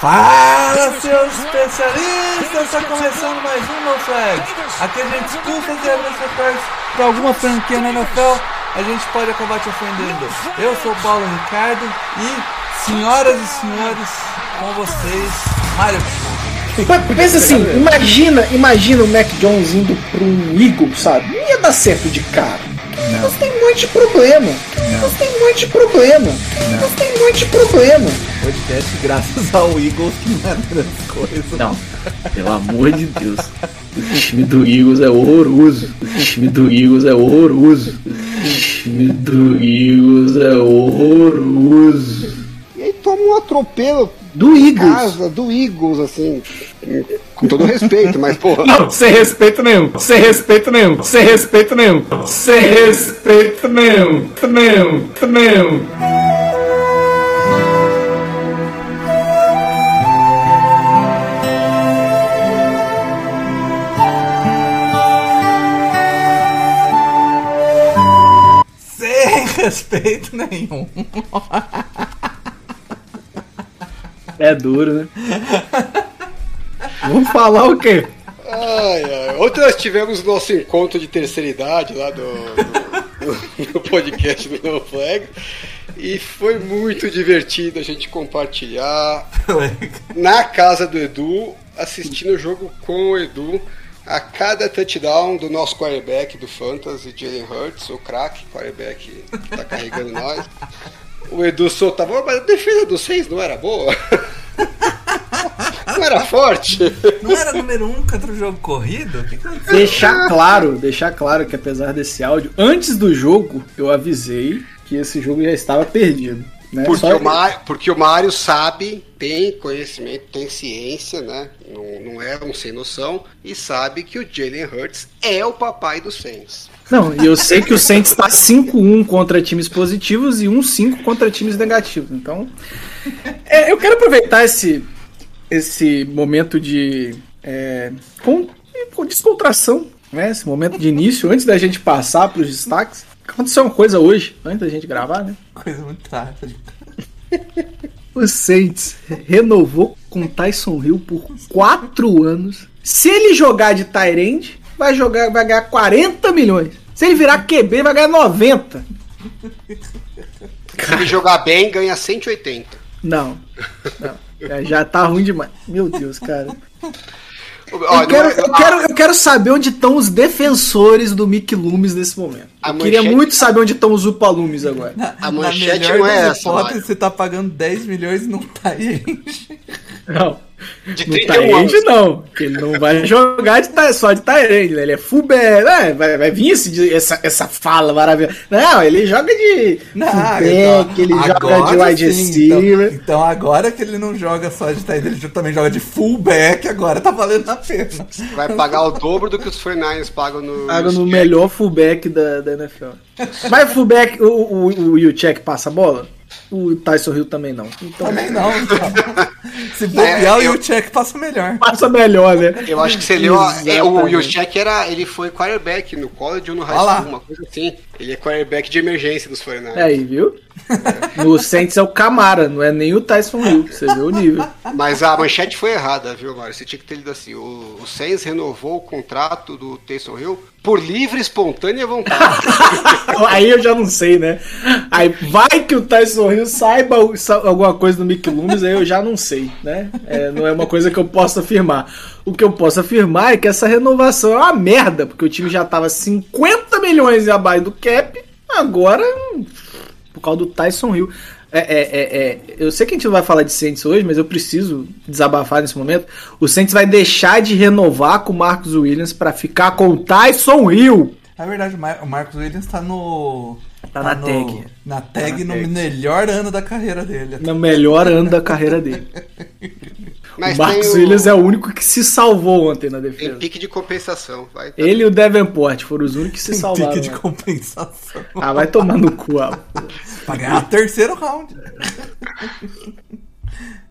Fala, seus especialistas! Está começando mais um No Flag. Aqui a gente discute as regras secretas para alguma franquia na NFL. A gente pode acabar te ofendendo. Eu sou o Paulo Ricardo e, senhoras e senhores, com vocês, Mário. Pensa assim, imagina, imagina o Mac Jones indo para um Eagle, sabe? Não ia dar certo de cara. Um monte de problema. Um monte de problema. Um monte de problema. Podcast graças ao Eagles que não é grande coisa. Não, pelo amor de Deus. O time do Eagles é horroroso. O time do Eagles é horroroso. O time do Eagles é horroroso. E aí toma um atropelo Do Eagles. casa do Eagles, assim. Com todo respeito, mas porra. Não, sem respeito nenhum. Sem respeito nenhum. Sem respeito nenhum. Sem respeito nenhum. Nenhum. Nenhum. Respeito nenhum. É duro, né? Vamos falar o quê? Ai, ai. Ontem nós tivemos nosso encontro de terceira idade lá do, do, do podcast do No Flag. E foi muito divertido a gente compartilhar na casa do Edu, assistindo o jogo com o Edu. A cada touchdown do nosso quarterback do Fantasy, Jalen Hurts, o craque quarterback que tá carregando nós. O Edu soltava, mas a defesa do seis não era boa? Não era forte? Não era número um contra o jogo corrido? O? Deixar claro, deixar claro que apesar desse áudio, antes do jogo eu avisei que esse jogo já estava perdido. Né? Porque Só- o, Mário, porque o Mário sabe, tem conhecimento, tem ciência, né? Não, não é um sem noção, e sabe que o Jalen Hurts é o papai dos Saints. Não, e eu sei que o Saints está 5-1 contra times positivos e 1-5 contra times negativos. Então, é, eu quero aproveitar esse, esse momento de é, com, com descontração, né? Esse momento de início, antes da gente passar para os destaques. Aconteceu uma coisa hoje, antes da gente gravar, né? Coisa muito trágica. O Saints renovou com Tyson Hill por 4 anos. Se ele jogar de Tyrande, vai jogar, vai ganhar 40 milhões. Se ele virar QB, vai ganhar 90. Se ele jogar bem, ganha 180. Não. não. Já- Já tá ruim demais. Meu Deus, cara. Ó, Eu quero, é- eu, quero, eu quero saber onde estão os defensores do Mick Loomis nesse momento. A Eu queria manchete- muito saber onde estão os Upalumes agora. A Na manchete melhor não é das essa, hipóteses, Mário. você tá pagando 10 milhões e não tá aí. Não. De No 31 Tyrande não, porque ele não vai jogar de, só de Tyrande, né? ele é fullback, né? vai, vai vir esse, essa, essa fala maravilhosa. Não, ele joga de Não, fullback, então, ele joga de agora wide sim, então, receiver. então agora que ele não joga só de end, ele também joga de fullback, agora tá valendo a pena. Vai pagar o dobro do que os 49ers pagam no. Paga no melhor fullback da, da NFL. Mas fullback, o, o, o Yuchek passa a bola? O Tyson Hill também não. Então Também não, então. Se bobear, É, eu- o check passa melhor. passa melhor, né? Eu acho que você leu. é, o. Yushek era. Ele foi quarterback no college ou no high school, uma coisa assim. Ele é quarterback de emergência dos 49ers. Aí, viu? No Saints é o Camara, não é nem o Tyson Hill. Você vê o nível. Mas a manchete foi errada, viu, Mário? Você tinha que ter lido assim: o, o Saints renovou o contrato do Taysom Hill por livre espontânea vontade. Aí eu já não sei, né? Aí vai que o Tyson Hill saiba alguma coisa do Mick Loomis, aí eu já não sei, né? É, não é uma coisa que eu possa afirmar. O que eu posso afirmar é que essa renovação é uma merda, porque o time já tava 50 milhões abaixo do cap, agora por causa do Tyson Hill. É, é, é, é, eu sei que a gente não vai falar de Saints hoje, mas eu preciso desabafar nesse momento. O Saints vai deixar de renovar com o Marcos Williams para ficar com o Tyson Hill. É verdade, o Mar- o Marcos Williams tá no. Tá na no- tag. Na tag Tá na no tag. melhor ano da carreira dele. no melhor ano da carreira dele. Mas o Marcos tem o- Williams é o único que se salvou ontem na Tem defesa. pique de compensação. Vai. Ele e o Davenport foram os únicos que se Tem salvaram. pique de né? compensação. Ah, vai tomar no cu, ah. Pra ganhar o terceiro round.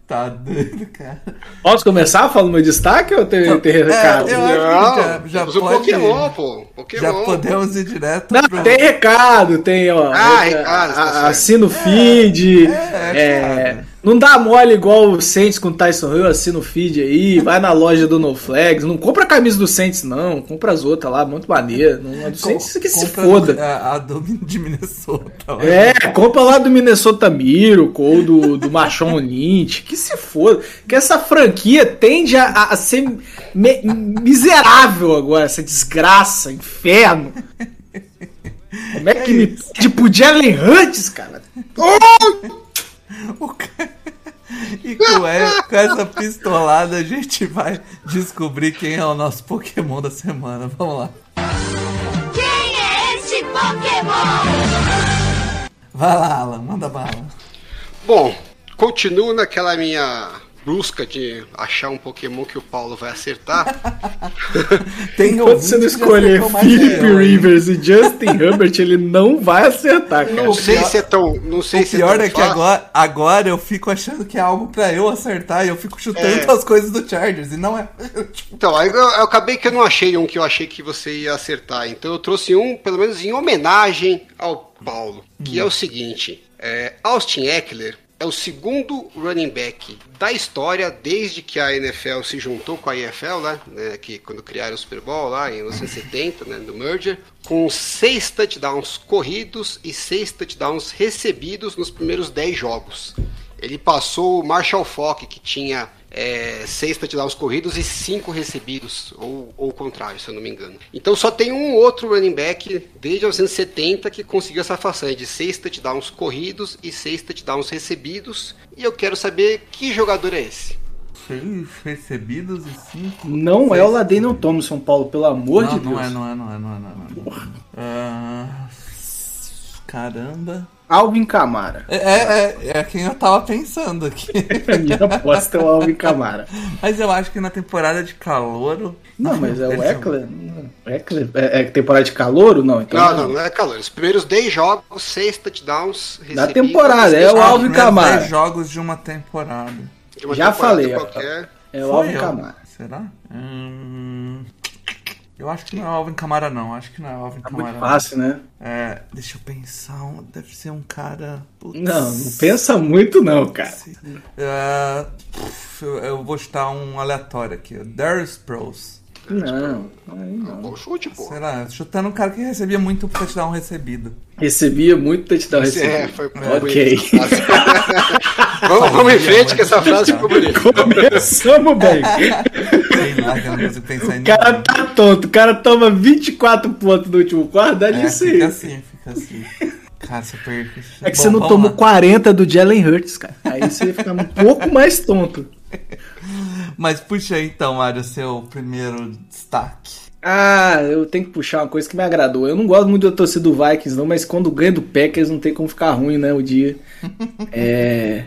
Tá doido, cara. Posso começar falando meu destaque ou tem, tem recado? eu acho Não, que já, já pode. Pokémon, pô. Pokémon. Já podemos ir direto Não, pro- tem recado, tem, ó. Ah, reca- recado, tá. Assina o feed. é, é, cara. Não dá mole igual o Saints com o Tyson Hill assim no feed aí, vai na loja do No Flags, não compra a camisa do Saints não, compra as outras lá, muito maneiro. Não, a do Saints que se foda. A, a do de Minnesota. Lá. É, compra lá do Minnesota Miracle ou do, do Machon Lynch, que se foda. Que essa franquia tende a, a ser me, miserável agora, essa desgraça, inferno. Como é que, é me pede pro Jalen Hurts, cara? Oh! E com, essa pistolada a gente vai descobrir quem é o nosso Pokémon da semana. Vamos lá. Quem é esse Pokémon? Vai lá, Alan, manda bala. Bom, continuo naquela minha busca de achar um Pokémon que o Paulo vai acertar. Tem Enquanto você não escolher Philip Rivers e Justin Herbert, ele não vai acertar, cara. Não sei se é tão. Não sei o se pior é, é que agora, agora eu fico achando que é algo pra eu acertar e eu fico chutando é. as coisas do Chargers e não é. então, eu, eu acabei que eu não achei um que eu achei que você ia acertar. Então eu trouxe um, pelo menos em homenagem ao Paulo, que hum. é o seguinte. É, Austin Eckler é o segundo running back da história desde que a NFL se juntou com a NFL, né, né que quando criaram o Super Bowl lá em 1970, né, do merger, com seis touchdowns corridos e seis touchdowns recebidos nos primeiros dez jogos. Ele passou o Marshall Falk, que tinha é, seis touchdowns corridos e cinco recebidos, ou, ou o contrário, se eu não me engano. Então só tem um outro running back desde 1970 que conseguiu essa façanha de seis touchdowns corridos e seis touchdowns recebidos. E eu quero saber que jogador é esse. Seis recebidos e cinco. Não seis... é o Ladaniel Thompson, Paulo, pelo amor não, de não Deus. É, não é, não é, não é, não é. Não é. Uh, caramba. Alvin Camara. É, é, é, quem eu tava pensando aqui. A minha aposta é o Alvin Camara. Mas eu acho que na temporada de calor. Não, mas é o Eckler. Eckler é, é, temporada de calor? Não, então não, não, não é calor. Os primeiros 10 jogos, 6 touchdowns. Da temporada, é o Alvin Camara. 10 jogos de uma temporada. De uma Já temporada falei. Qualquer. É o Alvin Camara. Será? Hum... Eu acho que não é Alvin Camara, não. Acho que não é Alvin tá Camara. Muito fácil, né? É, deixa eu pensar. Deve ser um cara. Putz. Não, não pensa muito, não, cara. É, eu vou chutar um aleatório aqui. Darius Pros. Não, não. Bom chute, pô. Será? Chutando um cara que recebia muito touchdown recebido. Recebia muito touchdown recebido. É, foi é. Ok. vamos, vamos em frente que essa frase ficou bonita. Começamos bem. O cara tá tonto. O cara toma 24 pontos no último quarto, dá é, nisso aí. Fica assim, fica assim. Cara, você perde. É que Bom, você não tomou lá. 40 do Jalen Hurts, cara. Aí você fica um pouco mais tonto. Mas puxa aí então, Mário, seu primeiro destaque. Ah, eu tenho que puxar uma coisa que me agradou. Eu não gosto muito da torcida do Vikings, não, mas quando ganha do Packers não tem como ficar ruim, né? O dia. É.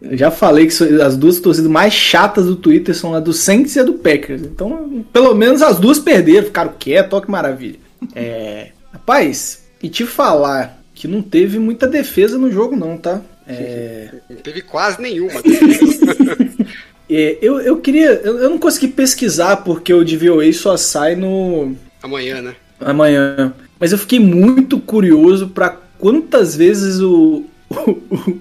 Eu já falei que as duas torcidas mais chatas do Twitter são a do Saints e a do Packers. Então, pelo menos as duas perderam, ficaram quietos, olha que maravilha. É. Rapaz, e te falar que não teve muita defesa no jogo, não, tá? É... Não teve quase nenhuma. É, eu, eu queria. Eu, eu, não consegui pesquisar porque o DVOA só sai no. Amanhã, né? Amanhã. Mas eu fiquei muito curioso para quantas vezes o, o,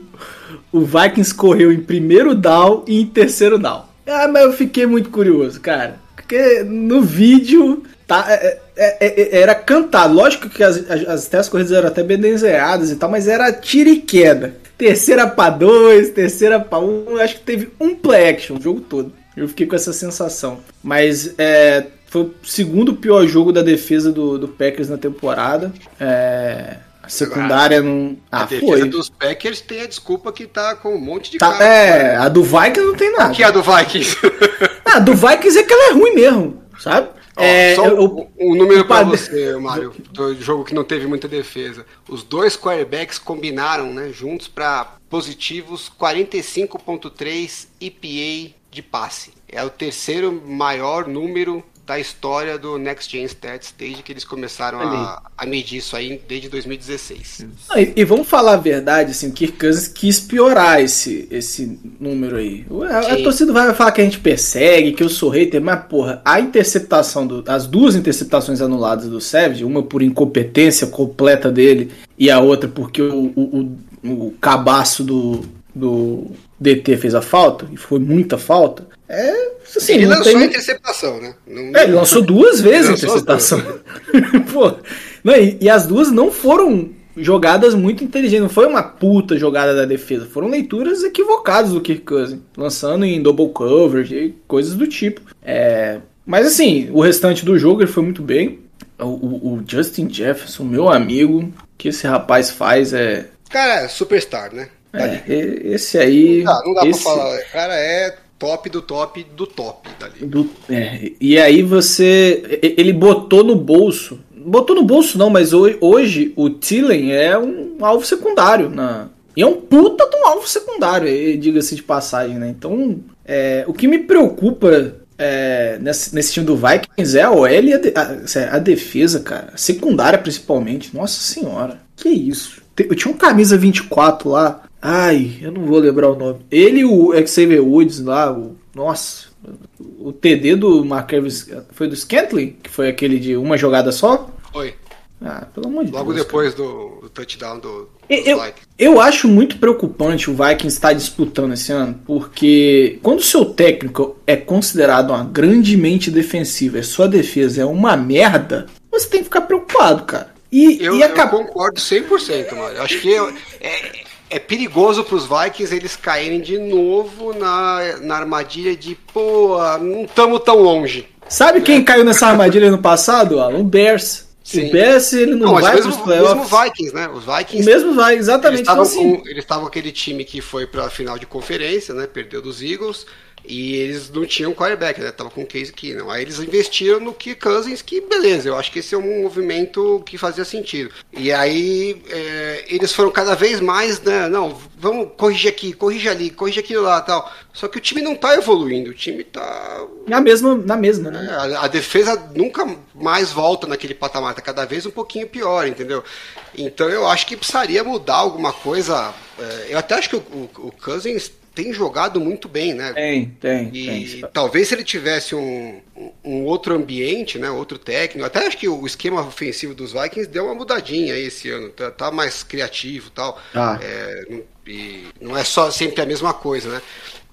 o, Vikings correu em primeiro down e em terceiro down. Ah, mas eu fiquei muito curioso, cara. Porque no vídeo tá, é, é, é, era cantado. Lógico que as, as, as corridas eram até bem desenhadas e tal, mas era tiro e queda terceira pra dois, terceira pra um. Acho que teve um play action o jogo todo. Eu fiquei com essa sensação. Mas é, foi o segundo pior jogo da defesa do, do Packers na temporada. É, a secundária não. Ah, a defesa foi. dos Packers tem a desculpa que tá com um monte de tá, cara. É, a do Vikings não tem nada. O que é a do Vikings? ah, a do Vikings é que ela é ruim mesmo, sabe? É, só eu, um número para você, Mário, do jogo que não teve muita defesa. Os dois quarterbacks combinaram, né, juntos para positivos 45.3 EPA de passe. É o terceiro maior número da história do Next Gen Stats desde que eles começaram a, a, medir isso aí desde 2016. Ah, e, e, vamos falar a verdade, assim, o Kirk Cousins quis piorar esse, esse número aí. A, a, torcida vai falar que a gente persegue, que eu sou hater, mas porra, a interceptação, do, as duas interceptações anuladas do Savage, uma por incompetência completa dele e a outra porque o, o, o, o cabaço do, do DT fez a falta, e foi muita falta, é. Assim, ele lançou tem... a interceptação, né? Não- É, ele lançou duas vezes Lançou interceptação. Pô, não, e, e as duas não foram jogadas muito inteligentes, não foi uma puta jogada da defesa, foram leituras equivocadas do Kirk Cousins, lançando em double coverage e coisas do tipo. É, mas assim, o restante do jogo ele foi muito bem. O, o- o Justin Jefferson, meu amigo, o que esse rapaz faz é. Cara, é superstar, né? é, e- esse aí. Não dá, não dá esse- pra falar. O cara é top do top do top dali. Do- é, e aí você. Ele botou no bolso. Botou no bolso não, mas hoje, hoje o Tillen é um alvo secundário. Na, e é um puta de um alvo secundário, diga-se de passagem, né? Então, é, o que me preocupa é, nesse, nesse time do Vikings é a OL e a, de- a- a defesa, cara. A secundária principalmente. Nossa senhora. Que isso. Eu tinha um camisa 24 lá. Ai, eu não vou lembrar o nome. Ele e o Xavier Woods lá. O, nossa. O TD do Marquinhos foi do Scantling? Que foi aquele de uma jogada só? Foi. Ah, pelo amor de Logo Deus. depois do, do touchdown do, Eu, eu, Vikings. eu acho muito preocupante o Vikings estar disputando esse ano, porque quando o seu técnico é considerado uma grande mente defensiva e sua defesa é uma merda, você tem que ficar preocupado, cara. E, Eu, e eu acaba- concordo 100%, mano. Eu acho que é, é, é perigoso pros Vikings eles caírem de novo na, na armadilha de, pô, não estamos tão longe. Sabe quem caiu nessa armadilha no passado, Alan? O Bears. Sim. O Bears, ele não, Não, vai mesmo, pros playoffs. mesmo Vikings, né? Os Vikings O mesmo vai, Eles exatamente. estavam Então, assim, com, eles estavam aquele time que foi pra final de conferência, né? Perdeu dos Eagles. E eles não tinham quarterback, né? Tava com o Case Keenum. Aí eles investiram no Kirk Cousins, que beleza, eu acho que esse é um movimento que fazia sentido. E aí é, eles foram cada vez mais, né? Não, vamos corrigir aqui, corrige ali, corrige aquilo lá tal. Só que o time não tá evoluindo, o time tá na mesma, na mesma, né? a, a defesa nunca mais volta naquele patamar, tá cada vez um pouquinho pior, entendeu? Então eu acho que precisaria mudar alguma coisa. É, eu até acho que o, o, o Cousins tem jogado muito bem, né? Tem, tem, E tem. talvez se ele tivesse um, um outro ambiente, né, outro técnico, até acho que o esquema ofensivo dos Vikings deu uma mudadinha aí esse ano, tá, tá mais criativo e tal. Ah. É, não- e não é só sempre a mesma coisa, né?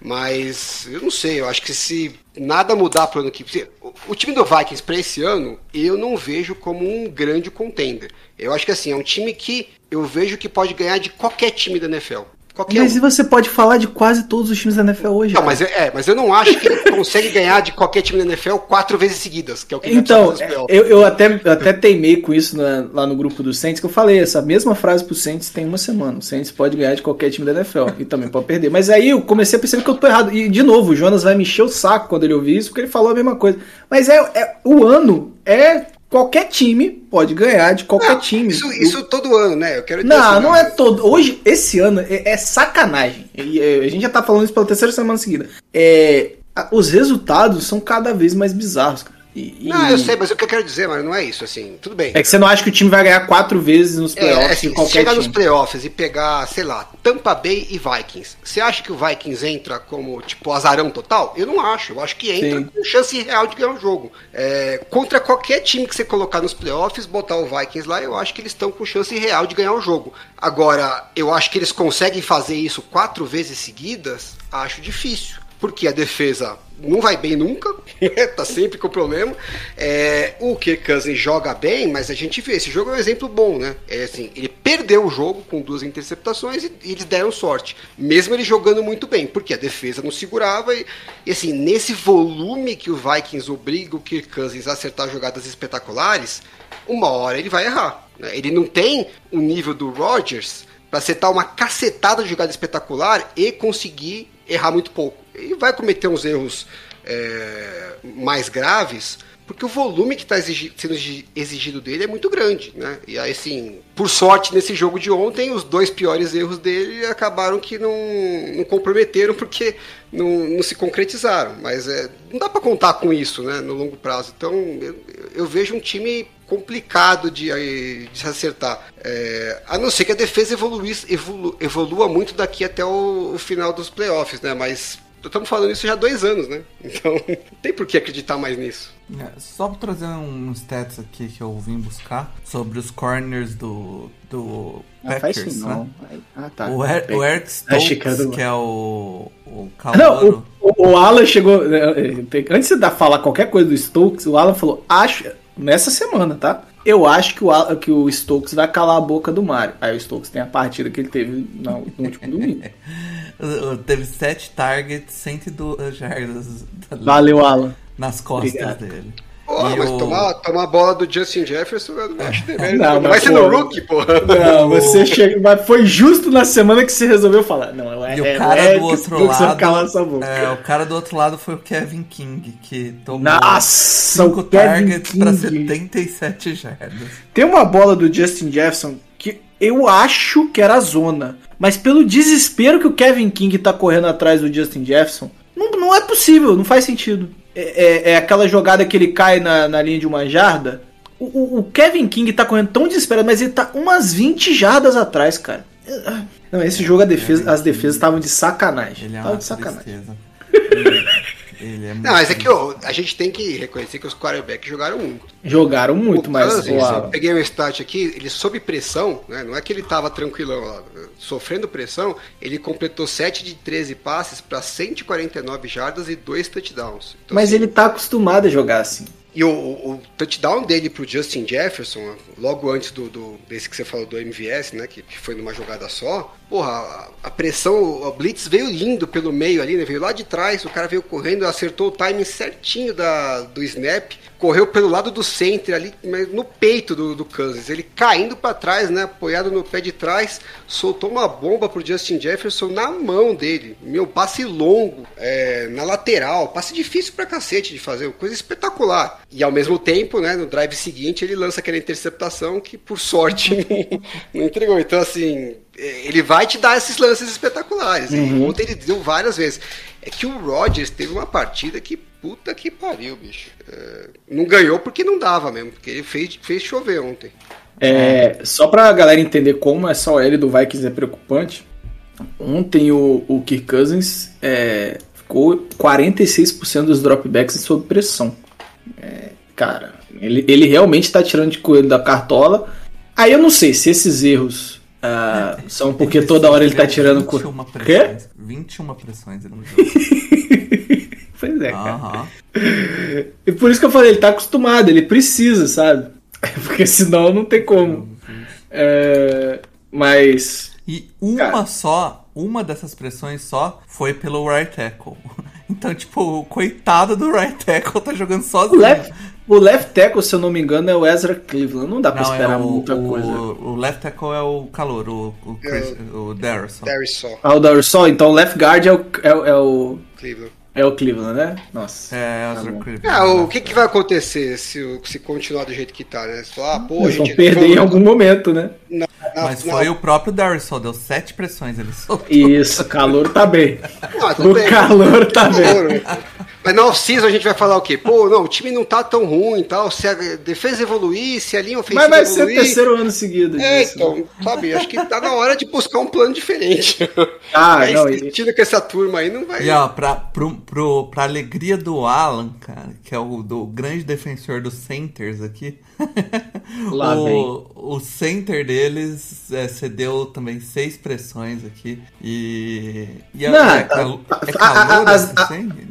Mas eu não sei, eu acho que se nada mudar para o ano que o- o time do Vikings para esse ano, eu não vejo como um grande contender. Eu acho que assim, é um time que eu vejo que pode ganhar de qualquer time da NFL. Qualquer Mas um. você pode falar de quase todos os times da NFL hoje. Não, cara. mas, é, mas eu não acho que ele consegue ganhar de qualquer time da NFL quatro vezes seguidas, que é o que Então, playoffs. eu, eu até, eu até teimei com isso na- lá no grupo do Saints, que eu falei essa mesma frase pro Saints tem uma semana. O Saints pode ganhar de qualquer time da NFL e também pode perder. Mas aí eu comecei a perceber que eu tô errado. E, de novo, o Jonas vai me encher o saco quando ele ouvir isso, porque ele falou a mesma coisa. Mas é, é- o ano é qualquer time pode ganhar de qualquer Não, time. Isso, isso todo ano, né? Eu quero dizer Não, assim, não é todo. Hoje, esse ano, é, é sacanagem. E, é, a gente já tá falando isso pela terceira semana seguida. É, os resultados são cada vez mais bizarros, cara. E- e- Não, eu sei, mas o que eu quero dizer, mas não é isso, assim, tudo bem. É que você não acha que o time vai ganhar quatro vezes nos É, playoffs assim, de se qualquer chegar nos playoffs e pegar, sei lá, Tampa Bay e Vikings, você acha que o Vikings entra como, tipo, azarão total? Eu não acho. Eu acho que entra Sim. com chance real de ganhar o jogo. É, contra qualquer time que você colocar nos playoffs, botar o Vikings lá, eu acho que eles estão com chance real de ganhar o jogo. Agora, eu acho que eles conseguem fazer isso quatro vezes seguidas? Acho difícil. Porque a defesa não vai bem nunca, tá sempre com problema. É, o Kirk Cousins joga bem, mas a gente vê, esse jogo é um exemplo bom, né? É assim, ele perdeu o jogo com duas interceptações e, e eles deram sorte. Mesmo ele jogando muito bem, porque a defesa não segurava e, e, assim, nesse volume que o Vikings obriga o Kirk Cousins a acertar jogadas espetaculares, uma hora ele vai errar. né? Ele não tem o nível do Rodgers para acertar uma cacetada de jogada espetacular e conseguir errar muito pouco. Ele vai cometer uns erros é, mais graves, porque o volume que está sendo exigi- exigido dele é muito grande, né? E aí, assim, por sorte, nesse jogo de ontem, os dois piores erros dele acabaram que não, não comprometeram porque não, não se concretizaram. Mas é, não dá para contar com isso, né, no longo prazo. Então, eu, eu vejo um time complicado de, de se acertar. É, a não ser que a defesa evolu- evolua muito daqui até o, o final dos playoffs, né? Mas estamos falando isso já há dois anos, né? Então, não tem por que acreditar mais nisso. É, só pra trazer um stats aqui que eu vim buscar sobre os corners do, do Ah, faz Packers, isso né? não. Ah, tá. O, Er- o Eric era Stokes, que é o, o Não, calouro. o, o Alan chegou. eh, eh, Antes de dar falar qualquer coisa do Stokes, o Alan falou: acho. Nessa semana, tá? Eu acho que o, que o Stokes vai calar a boca do Mario. Aí o Stokes tem a partida que ele teve no, no último domingo. Uh, Teve 7 targets, 102 jardas Valeu, Alan. nas costas Obrigado. dele. Pô, E mas o- tomar, tomar a bola do Justin Jefferson eu não acho demérito. Não, Não, mas, vai ser no rookie, porra. Não, você chega, mas foi justo na semana que você resolveu falar. Não, é, E o é, cara é do que outro lado. calar essa boca. É, o cara do outro lado foi o Kevin King, que tomou Nossa, 5 o Kevin targets pra King. 77 jardas. Tem uma bola do Justin Jefferson que eu acho que era a zona. Mas pelo desespero que o Kevin King tá correndo atrás do Justin Jefferson, não, não é possível, não faz sentido. É, é- é aquela jogada que ele cai na, na linha de uma jarda. O, o- o Kevin King tá correndo tão desesperado, mas ele tá umas 20 jardas atrás, cara. Não, esse jogo defesa, as defesas estavam de sacanagem. Ele é de sacanagem. tristeza. Ele, é Não, mas é que ó, a gente tem que reconhecer que os quarterbacks jogaram muito. Jogaram muito, O mas. Eu peguei um stat aqui, ele sob pressão, né? Não é que ele tava tranquilão lá, sofrendo pressão, ele completou 7 de 13 passes para 149 jardas e 2 touchdowns. Então, mas assim, ele tá acostumado a jogar assim. E o, o- o touchdown dele pro Justin Jefferson, logo antes do, do- desse que você falou do MVS, né? Que, que foi numa jogada só. Porra, a, a pressão, o Blitz veio lindo pelo meio ali, né? Veio lá de trás, o cara veio correndo, acertou o timing certinho da, do snap, correu pelo lado do center ali, no peito do, do Kansas. Ele caindo para trás, né? Apoiado no pé de trás, soltou uma bomba pro Justin Jefferson na mão dele. Meu, passe longo, é, na lateral, passe difícil pra cacete de fazer, coisa espetacular. E ao mesmo tempo, né, no drive seguinte, ele lança aquela interceptação que, por sorte, não, entregou. Então, assim, ele vai te dar esses lances espetaculares. E ontem ele deu várias vezes. É que o Rodgers teve uma partida que puta que pariu, bicho. É, não ganhou porque não dava mesmo, porque ele fez, fez chover ontem. É, só pra galera entender como essa OL do Vikings é preocupante, ontem o, o Kirk Cousins é, ficou 46% dos dropbacks sob pressão. É, cara, ele, ele realmente tá tirando de coelho da cartola. Aí eu não sei se esses erros ah, são porque toda hora ele tá tirando co... coelho. 21 Quê? pressões. 21 pressões no jogo. Pois é, cara. E por isso que eu falei, ele tá acostumado, ele precisa, sabe? Porque senão não tem como. É, mas. E uma Cara. só, uma dessas pressões só foi pelo right tackle. Então, tipo, o coitado do right tackle tá jogando O sozinho. left, o left tackle, se eu não me engano, é o Ezra Cleveland. Não dá pra Não, esperar é o, muita o, coisa. o left tackle é o calor, o, o, Chris, o Darrison. Terry só, Ah, o Darsol, então o left guard é o, é, o- é o, Cleveland. é o Cleveland, né? Nossa. É, Ezra bom. Cleveland. Ah, o que, que vai acontecer se, o- se continuar do jeito que tá, né? Falar, ah, pô, a Eles vão perder em algum momento, né? Na- na- Mas na- foi o próprio Darrison, deu sete pressões, ele soltou. Isso, o calor tá bem. Ah, O bem. calor tá bem. Mas na off-season a gente vai falar o quê? Pô, não, o time não tá tão ruim e tal. Se a defesa evoluir, se a linha ofensiva Mas vai ser o evoluir. terceiro ano seguido É, disso. então, sabe, acho que tá na hora de buscar um plano diferente. Ah, Aí, não, e- com essa turma aí, não vai. E ó, pra, pro, pro, pra alegria do Alan, cara, que é o do grande defensor dos centers aqui, Lá vem. o, o center deles é, cedeu também seis pressões aqui. E. e a- Não, é, tá- cal, é a- calor a- esse a- center?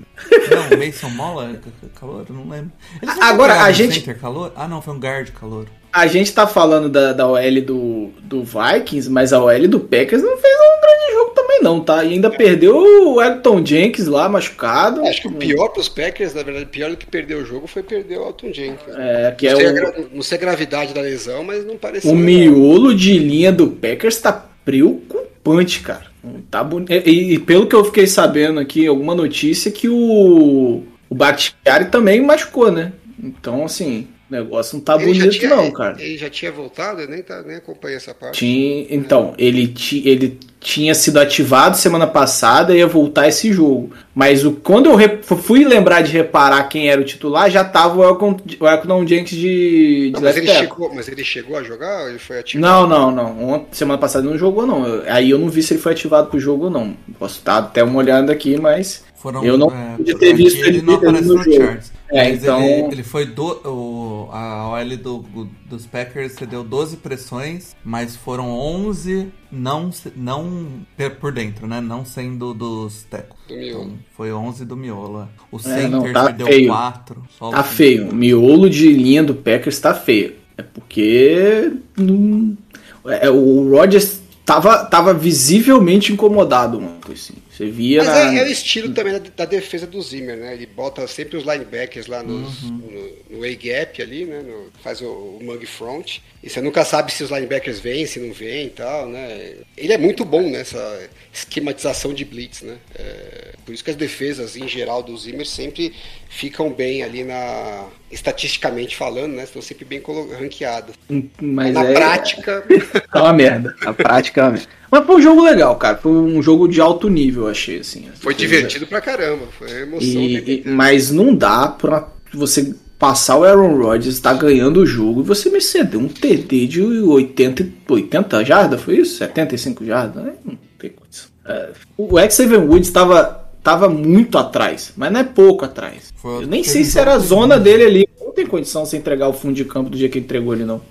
Não, o Mason Mola é calor? Não lembro. Não Agora, a gente- Center calor? Ah, não, foi um guard calor. A gente tá falando da, da OL do, do Vikings, mas a OL do Packers não fez um grande também, não, tá? E ainda perdeu o Elton Jenkins lá, machucado. Acho que o pior pros Packers, na verdade, pior do que perder o jogo foi perder o Alton Jenkins. É, que é não, sei a o, não sei a gravidade da lesão, mas não pareceu. o legal. miolo de linha do Packers tá preocupante, cara. Tá bonito. E, e pelo que eu fiquei sabendo aqui, alguma notícia que o, o Bakhtiari também machucou, né? Então, assim, negócio não tá Ele bonito, tinha- não, cara. Ele já tinha voltado, eu nem, tá, nem acompanhei essa parte. Tinha, então, ele, ti, ele tinha sido ativado semana passada e ia voltar esse jogo. Mas o, quando eu re- fui lembrar de reparar quem era o titular, já tava o Elton, o Elton Jenkins de, de Não, mas, left ele chegou, mas ele chegou a jogar ou ele foi ativo? Não, não, não. Ont- semana passada ele não jogou, não. Eu- Aí eu não vi se ele foi ativado pro jogo ou não. Posso dar até uma olhada aqui, mas Foram, Eu não é, ter visto ele ele não aparece no no charts. É, então- ele, ele foi do, o, a OL do, dos Packers cedeu 12 pressões, mas foram 11 não, se- não por dentro, né? Não sendo dos tecos. Do miolo. Então, foi 11 do miolo. O É, center não, tá cedeu feio. 4. Só Tá o- feio. O miolo de linha do Packers tá feio. É porque. não- é, o Rodgers tava, tava visivelmente incomodado ontem, assim. Você via Mas na. é, é o estilo também da, da defesa do Zimmer, né? Ele bota sempre os linebackers lá nos- Uhum. no, no A-gap ali, né? No- faz o, o mug front. E você nunca sabe se os linebackers vêm, se não vêm e tal, né? Ele é muito bom nessa esquematização de blitz, né? É, por isso que as defesas, em geral, do Zimmer sempre ficam bem ali na... Estatisticamente falando, né? Estão sempre bem ranqueadas. Mas na é, prática... É uma merda. A prática é uma merda. Mas foi um jogo legal, cara. Foi um jogo de alto nível, eu achei, assim. Foi divertido pra caramba. Foi emoção. E, e- mas não dá pra você passar o Aaron Rodgers, tá ganhando o jogo, e você me ceder um TD de 80, e- 80 jardas, foi isso? 75 jardas? Não tem condição. É, o Xavier Woods tava, tava muito atrás, mas não é pouco atrás. Foi Eu nem sei se era a zona dele ali. Não tem condição de você entregar o fundo de campo do dia que ele entregou ele, não.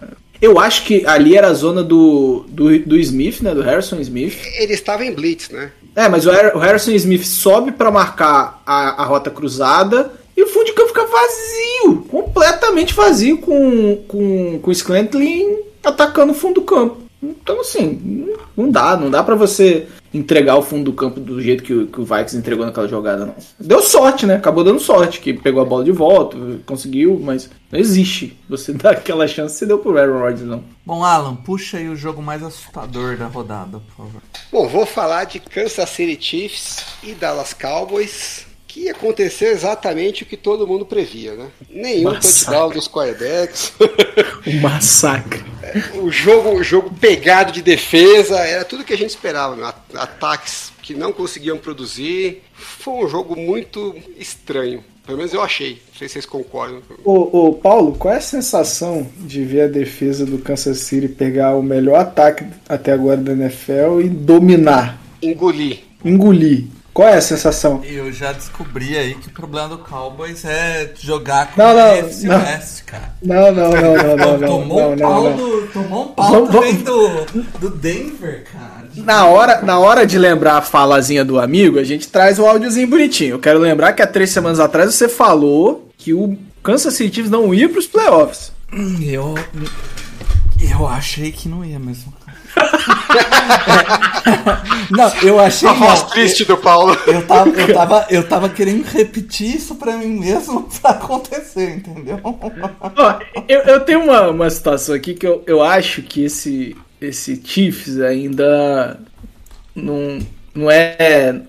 É. Eu acho que ali era a zona do, do, do Smith, né? Do Harrison Smith. Ele estava em blitz, né? É, mas o Har- o Harrison Smith sobe pra marcar a, a rota cruzada e o fundo de campo fica vazio, completamente vazio, com, com, com o Sclantlin atacando o fundo do campo. Então, assim, não dá, não dá pra você entregar o fundo do campo do jeito que o, que o Vikings entregou naquela jogada, não. Deu sorte, né? Acabou dando sorte, que pegou a bola de volta, conseguiu, mas não existe. Você dá aquela chance, você deu pro Aaron Rodgers, não. Bom, Alan, puxa aí o jogo mais assustador da rodada, por favor. Bom, vou falar de Kansas City Chiefs e Dallas Cowboys, que aconteceu exatamente o que todo mundo previa, né? Nenhum Massacre. touchdown dos quarterbacks. Um massacre. o jogo, o jogo pegado de defesa, era tudo que a gente esperava, né? At- Ataques que não conseguiam produzir. Foi um jogo muito estranho. Pelo menos eu achei. Não sei se vocês concordam. Ô, ô, Paulo, qual é a sensação de ver a defesa do Kansas City pegar o melhor ataque até agora da NFL e dominar, Engolir. engolir? Qual é a sensação? Eu já descobri aí que o problema do Cowboys é jogar com Não, não, o AFC não. West, cara. Não, não, não, não, não, não, tomou não, um pau, não, não. Do, tomou um pau Vamos- também do, do Denver, cara. Na hora, na hora de lembrar a falazinha do amigo, a gente traz o áudiozinho bonitinho. Eu quero lembrar que há três semanas atrás você falou que o Kansas City Chiefs não ia pros playoffs. Hum, Eu. Eu achei que não ia mesmo. não, eu achei A voz não. triste do Paulo. Eu tava, eu, tava, eu tava querendo repetir isso pra mim mesmo pra acontecer, entendeu? Ó, eu, eu tenho uma, uma situação aqui que eu, eu acho que esse, esse Chiefs ainda não, não é.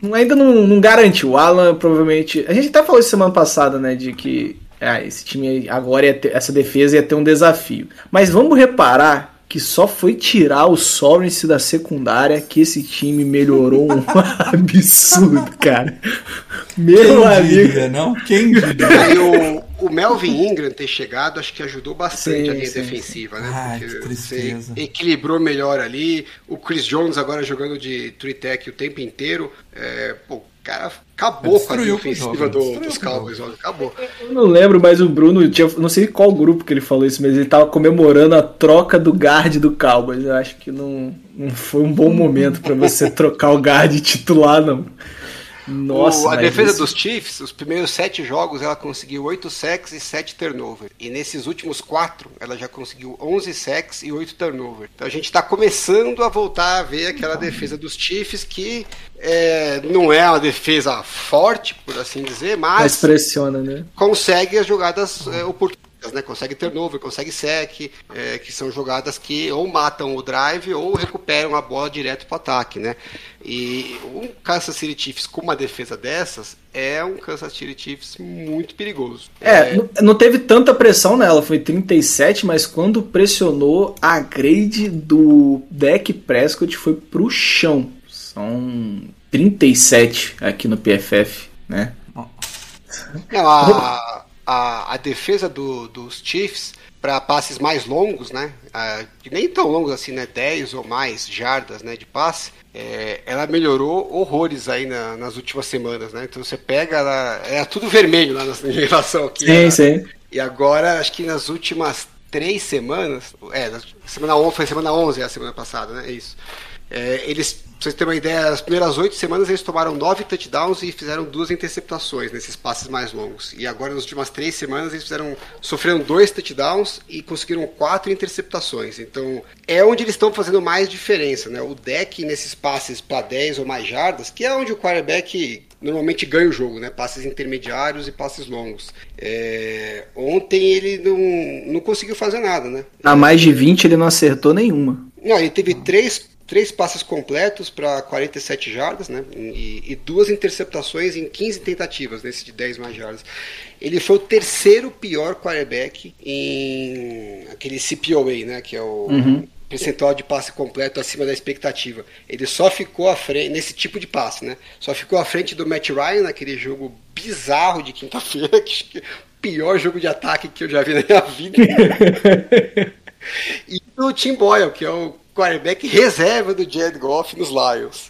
Não, ainda não, não garante. O Alan provavelmente. A gente até falou isso semana passada, né? De que ah, esse time agora ia ter, essa defesa ia ter um desafio. Mas vamos reparar que só foi tirar o Sorensen da secundária que esse time melhorou um absurdo, cara. Meu Quem amigo. diria, não? Quem diria? O, o Melvin Ingram ter chegado, acho que ajudou bastante Sim, a linha sim, defensiva, né? Ai, Porque que tristeza. você equilibrou melhor ali. O Chris Jones agora jogando de three tech o tempo inteiro. É, pô, cara acabou a Destruiu com o ofensiva jogo, do- dos Cowboys, olha, acabou. Eu não lembro, mas o Bruno tinha. Não sei qual grupo que ele falou isso, mas ele tava comemorando a troca do guard do Cowboys. Eu acho que não, não foi um bom momento pra você trocar o guard titular, não. Nossa, O- a defesa isso- dos Chiefs, os primeiros sete jogos, ela conseguiu 8 sacks e 7 turnover. E nesses últimos quatro, ela já conseguiu 11 sacks e 8 turnover. Então a gente está começando a voltar a ver aquela defesa dos Chiefs que é, não é uma defesa forte, por assim dizer, Mas mas pressiona, né? consegue as jogadas é, oportunas. Né? Consegue turnover, consegue sec, é, que são jogadas que ou matam o drive ou recuperam a bola direto para o ataque. Né? E um Kansas City Chiefs com uma defesa dessas é um Kansas City Chiefs muito perigoso. É, não- não teve tanta pressão nela, foi 37, mas quando pressionou, a grade do deck Prescott foi pro chão. São 37 aqui no PFF, né? Não, a, a, a defesa do, dos Chiefs para passes mais longos, né? Ah, nem tão longos assim, né? 10 ou mais jardas né, de passe. É, ela melhorou horrores aí na, nas últimas semanas, né? Então você pega, ela, era tudo vermelho lá na relação aqui. Sim, né? sim. E agora, acho que nas últimas três semanas, é, semana 11, foi semana 11 a semana passada, né? É isso. É, eles, pra vocês terem uma ideia, as primeiras oito semanas eles tomaram nove touchdowns e fizeram duas interceptações nesses passes mais longos. E agora, nas últimas três semanas, eles fizeram, sofreram dois touchdowns e conseguiram quatro interceptações. Então, é onde eles estão fazendo mais diferença, né? O deck nesses passes para 10 ou mais jardas, que é onde o quarterback normalmente ganha o jogo, né? Passes intermediários e passes longos. É, ontem ele não, não conseguiu fazer nada, né? A mais de 20 ele não acertou nenhuma. Não, ele teve três, três passes completos para 47 jardas, né? E, e duas interceptações em 15 tentativas, nesse de 10 mais jardas. Ele foi o terceiro pior quarterback em aquele CPOA, né? Que é o percentual de passe completo acima da expectativa. Ele só ficou à frente, nesse tipo de passe, né? Só ficou à frente do Matt Ryan naquele jogo bizarro de quinta-feira, que é o pior jogo de ataque que eu já vi na minha vida. e do Tim Boyle, que é o quarterback reserva do Jared Goff nos Lions.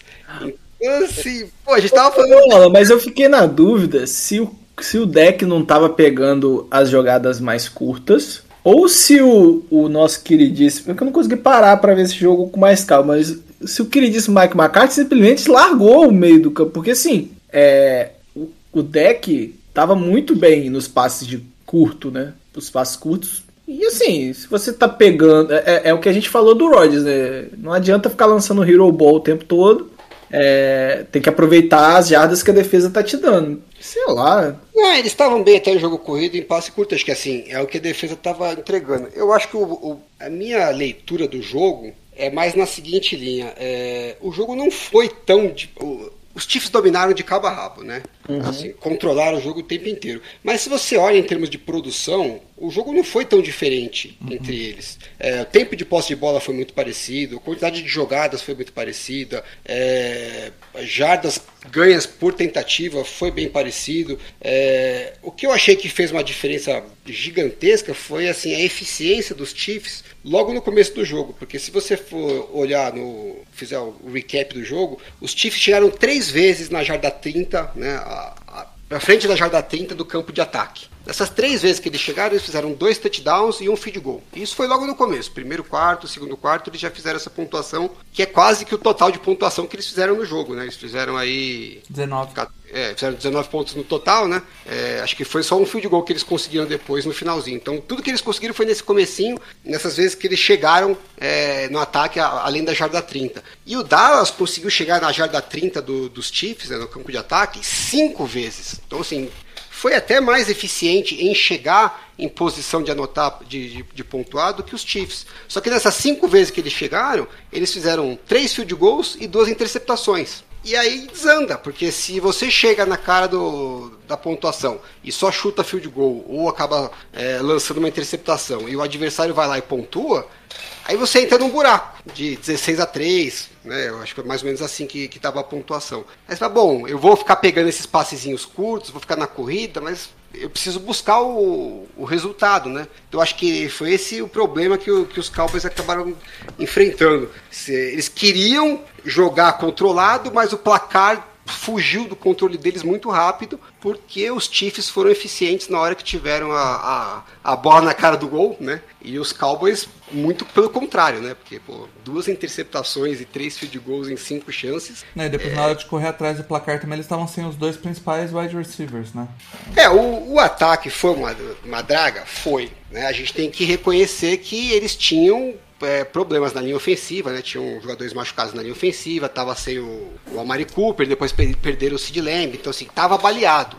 Então, assim, pô, a gente tava falando. Mas eu fiquei na dúvida se o, se o deck não tava pegando as jogadas mais curtas. Ou se o, o nosso queridíssimo. Porque eu não consegui parar pra ver esse jogo com mais calma, mas se o queridíssimo Mike McCarthy simplesmente largou o meio do campo. Porque assim, é, o, o deck tava muito bem nos passes de curto, né? Os passes curtos. E assim, se você tá pegando. É, é- é o que a gente falou do Rodgers, né? Não adianta ficar lançando Hero Ball o tempo todo. É, tem que aproveitar as jardas que a defesa tá te dando. Sei lá. Não, eles estavam bem até o jogo corrido em passe curto, acho que assim, é o que a defesa estava entregando. Eu acho que o- o- a minha leitura do jogo é mais na seguinte linha. é, o jogo não foi tão. de- o- os Chiefs dominaram de cabo a rabo, né? Assim, controlaram o jogo o tempo inteiro. Mas se você olha em termos de produção, o jogo não foi tão diferente entre eles. É, o tempo de posse de bola foi muito parecido, a quantidade de jogadas foi muito parecida, é, jardas ganhas por tentativa foi bem parecido. É, o que eu achei que fez uma diferença gigantesca foi assim a eficiência dos Chiefs logo no começo do jogo, porque se você for olhar no fizer o recap do jogo, os Chiefs chegaram três vezes na jarda 30, né, pra frente da jarda 30 do campo de ataque. Dessas três vezes que eles chegaram, eles fizeram dois touchdowns e um field goal. E isso foi logo no começo. Primeiro quarto, segundo quarto, eles já fizeram essa pontuação, que é quase que o total de pontuação que eles fizeram no jogo, né? Eles fizeram aí 19. é, fizeram 19 pontos no total, né? É, acho que foi só um field goal que eles conseguiram depois no finalzinho. Então, tudo que eles conseguiram foi nesse comecinho, nessas vezes que eles chegaram é, no ataque além da jarda 30. E o Dallas conseguiu chegar na jarda 30 do- dos Chiefs, né, no campo de ataque, cinco vezes. Então, assim, foi até mais eficiente em chegar em posição de anotar, de, de, de pontuar, do que os Chiefs. Só que nessas cinco vezes que eles chegaram, eles fizeram três field goals e duas interceptações. E aí desanda, porque se você chega na cara do, da pontuação e só chuta field goal ou acaba é, lançando uma interceptação e o adversário vai lá e pontua, aí você entra num buraco de 16 a 3, né? Eu acho que é mais ou menos assim que, que tava a pontuação. Aí você fala, bom, eu vou ficar pegando esses passezinhos curtos, vou ficar na corrida, mas eu preciso buscar o, o resultado, né? Então eu acho que foi esse o problema que, o- que os Cowboys acabaram enfrentando. Eles queriam jogar controlado, mas o placar fugiu do controle deles muito rápido, porque os Chiefs foram eficientes na hora que tiveram a, a, a bola na cara do gol, né? E os Cowboys, muito pelo contrário, né? Porque, pô, duas interceptações e três field goals em cinco chances. Né, e depois, na hora de correr atrás do placar também, eles estavam sem os dois principais wide receivers, né? É, o, o ataque foi uma, uma draga? Foi. Né? A gente tem que reconhecer que eles tinham é, problemas na linha ofensiva, né? Tinham jogadores machucados na linha ofensiva, tava sem o, o Amari Cooper, depois per- perderam o Sid Lamb, então assim, tava baleado.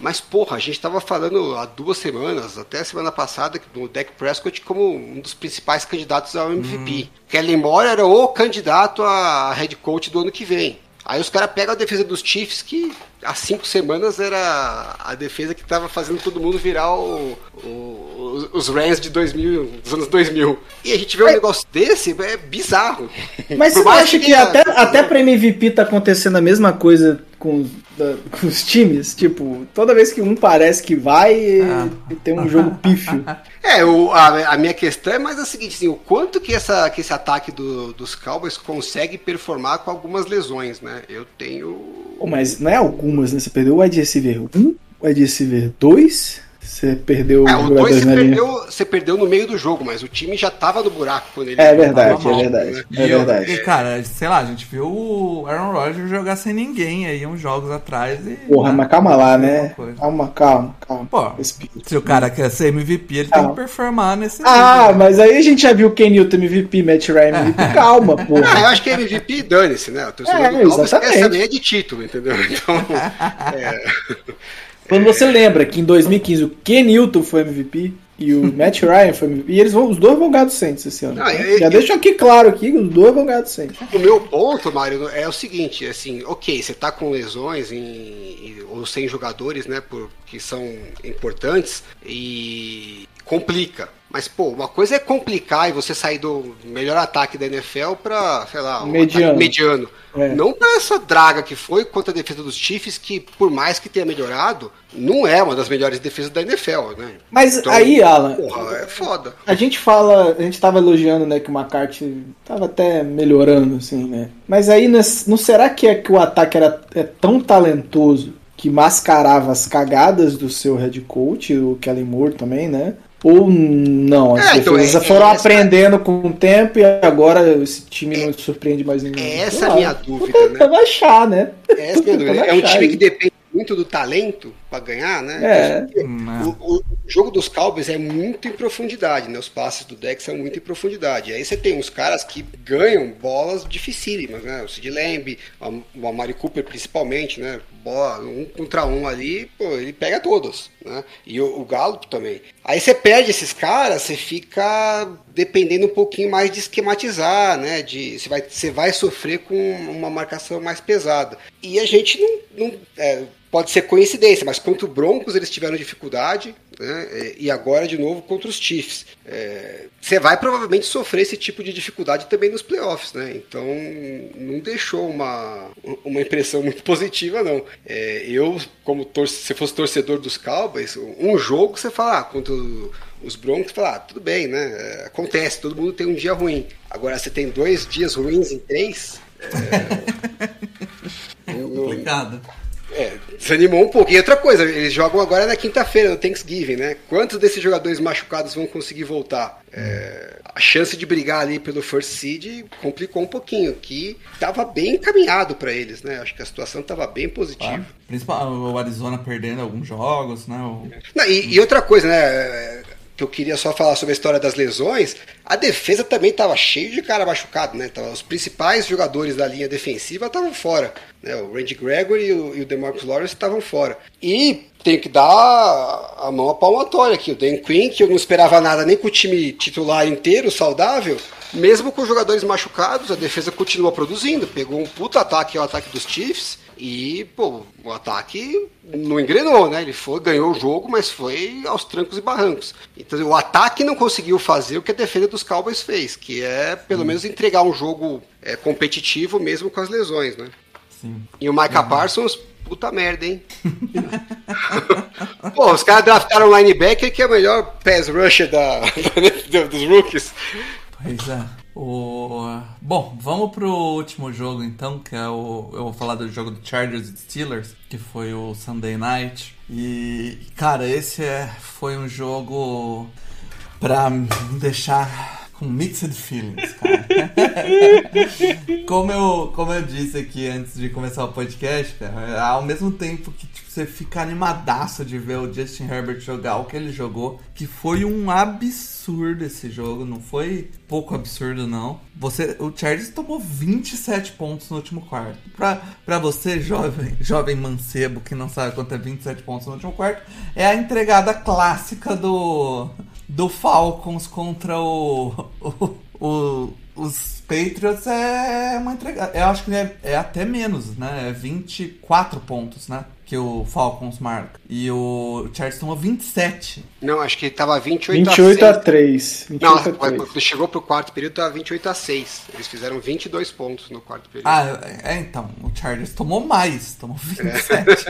Mas, porra, a gente tava falando há duas semanas, até a semana passada, do Dak Prescott como um dos principais candidatos ao MVP. Kellen Moore era o candidato a head coach do ano que vem. Aí os caras pegam a defesa dos Chiefs, que há cinco semanas era a defesa que tava fazendo todo mundo virar o- o- os Rams de 2000, dos anos 2000. E a gente vê um negócio desse, é bizarro. Mas Por você acha que tenha- até, até pra MVP tá acontecendo a mesma coisa com, os- da- com os times? Tipo, toda vez que um parece que vai, Ah. tem um jogo pífio. É, o- a, a minha questão é mais a seguinte, assim, o quanto que, essa, que esse ataque do- dos Cowboys consegue performar com algumas lesões, né? Eu tenho... Mas não é algumas, né? Você perdeu o wide receiver 1, o wide receiver 2, você perdeu É, o 2 jogadores você na linha. perdeu, você perdeu no meio do jogo, mas o time já tava no buraco quando ele... É verdade, mal, é verdade. né? É E verdade. E, cara, sei lá, a gente viu o Aaron Rodgers jogar sem ninguém aí uns jogos atrás e. Porra, né, mas calma lá, né? Calma, calma, calma. Pô, Respira. Se o cara quer ser MVP, ele tem Calma. que performar nesse Ah, nível. mas aí a gente já viu Ken Newton MVP, Matt Ryan MVP. Calma, Ah, eu porra. acho que MVP dane-se, né? O torcedor É, do Cowboys exatamente. quer saber de título, entendeu? Então, é, Quando você lembra que em 2015 o Ken Newton foi MVP e o Matt Ryan foi MVP, e eles vão, os dois vão ganhar do Saints esse ano. Não, eu- já eu- deixo aqui claro aqui que os dois vão ganhar do Saints. O meu ponto, Mário, é o seguinte, assim, ok, você tá com lesões em- em- ou sem jogadores, né, por, que são importantes e complica. Mas, pô, uma coisa é complicar e você sair do melhor ataque da NFL pra, sei lá, um Mediano. mediano. É. Não pra essa draga que foi contra a defesa dos Chiefs, que por mais que tenha melhorado, não é uma das melhores defesas da NFL, né? Mas Então, aí, Alan, Porra, é foda. a gente fala, a gente tava elogiando, né, que o McCarthy tava até melhorando, assim, né? Mas aí, não não será que é que o ataque era é tão talentoso que mascarava as cagadas do seu head coach, o Kellen Moore também, né? Ou não, as É, então, defesas é- foram é essa- aprendendo com o tempo e agora esse time não surpreende mais ninguém. é Sei essa a minha dúvida, né? tentando achar, né? Essa é a minha dúvida. É um time que depende muito do talento pra ganhar, né? É. Hum, O, o jogo dos Cowboys é muito em profundidade, né? Os passes do deck são muito em profundidade. Aí você tem uns caras que ganham bolas dificílimas, né? O Sid Lamb, o Amari Cooper principalmente, né? Bola um contra um ali, pô, ele pega todas, né? E o, o Gallup também. Aí você perde esses caras, você fica dependendo um pouquinho mais de esquematizar, né? De, você, vai, você vai sofrer com uma marcação mais pesada. E a gente não. não é, pode ser coincidência, mas contra o Broncos eles tiveram dificuldade, né? É, E agora de novo contra os Chiefs. É, Você vai provavelmente sofrer esse tipo de dificuldade também nos playoffs, né? Então não deixou uma, uma impressão muito positiva, não. É, eu, como tor se fosse torcedor dos Cowboys, um jogo você fala, ah, contra os Broncos, você fala, ah, tudo bem, né? É, Acontece, todo mundo tem um dia ruim. Agora você tem dois dias ruins em três. É, não- Complicado. É, desanimou um pouco. E outra coisa, eles jogam agora na quinta-feira, no Thanksgiving, né? Quantos desses jogadores machucados vão conseguir voltar? É, a chance de brigar ali pelo first seed complicou um pouquinho, que estava bem encaminhado para eles, né? Acho que a situação estava bem positiva. Tá? Principalmente o Arizona perdendo alguns jogos, né? O- Não, e, e outra coisa, né? Que eu queria só falar sobre a história das lesões, a defesa também estava cheio de cara machucado, né? Os principais jogadores da linha defensiva estavam fora. Né? O Randy Gregory e o, e o DeMarcus Lawrence estavam fora. E tem que dar a mão à palmatória aqui. O Dan Quinn, que eu não esperava nada nem com o time titular inteiro, saudável, mesmo com os jogadores machucados, a defesa continua produzindo. Pegou um puta ataque, é o ataque dos Chiefs, e, pô, o ataque não engrenou, né? Ele foi, ganhou o jogo, mas foi aos trancos e barrancos. Então, o ataque não conseguiu fazer o que a defesa dos Cowboys fez, que é, pelo menos, entregar um jogo é, competitivo mesmo com as lesões, né? Sim. E o Micah Parsons, puta merda, hein? Pô, os caras draftaram um linebacker que é o melhor pass rusher da- dos rookies. Pois é. O... Bom, vamos pro último jogo então, que é o. Eu vou falar do jogo do Chargers e Steelers, que foi o Sunday Night. E, cara, esse é... foi um jogo pra deixar com mixed feelings, cara. como, eu, como eu disse aqui antes de começar o podcast, cara, ao mesmo tempo que tipo, você fica animadaço de ver o Justin Herbert jogar o que ele jogou, que foi um absurdo esse jogo, não foi pouco absurdo não. Você, o Chargers tomou 27 pontos no último quarto. Pra, pra você, jovem, jovem mancebo que não sabe quanto é 27 pontos no último quarto, é a entregada clássica do do Falcons contra o, o, o os Patriots é uma entrega. Eu acho que é, é até menos, né? É 24 pontos, né? Que o Falcons marca. E o Chargers tomou 27. Não, acho que tava 28, 28 a a 6. 3. 28 Não, a 3. quando chegou pro quarto período tava 28 a 6. Eles fizeram 22 pontos no quarto período. Ah, é, então, o Chargers tomou mais, tomou 27.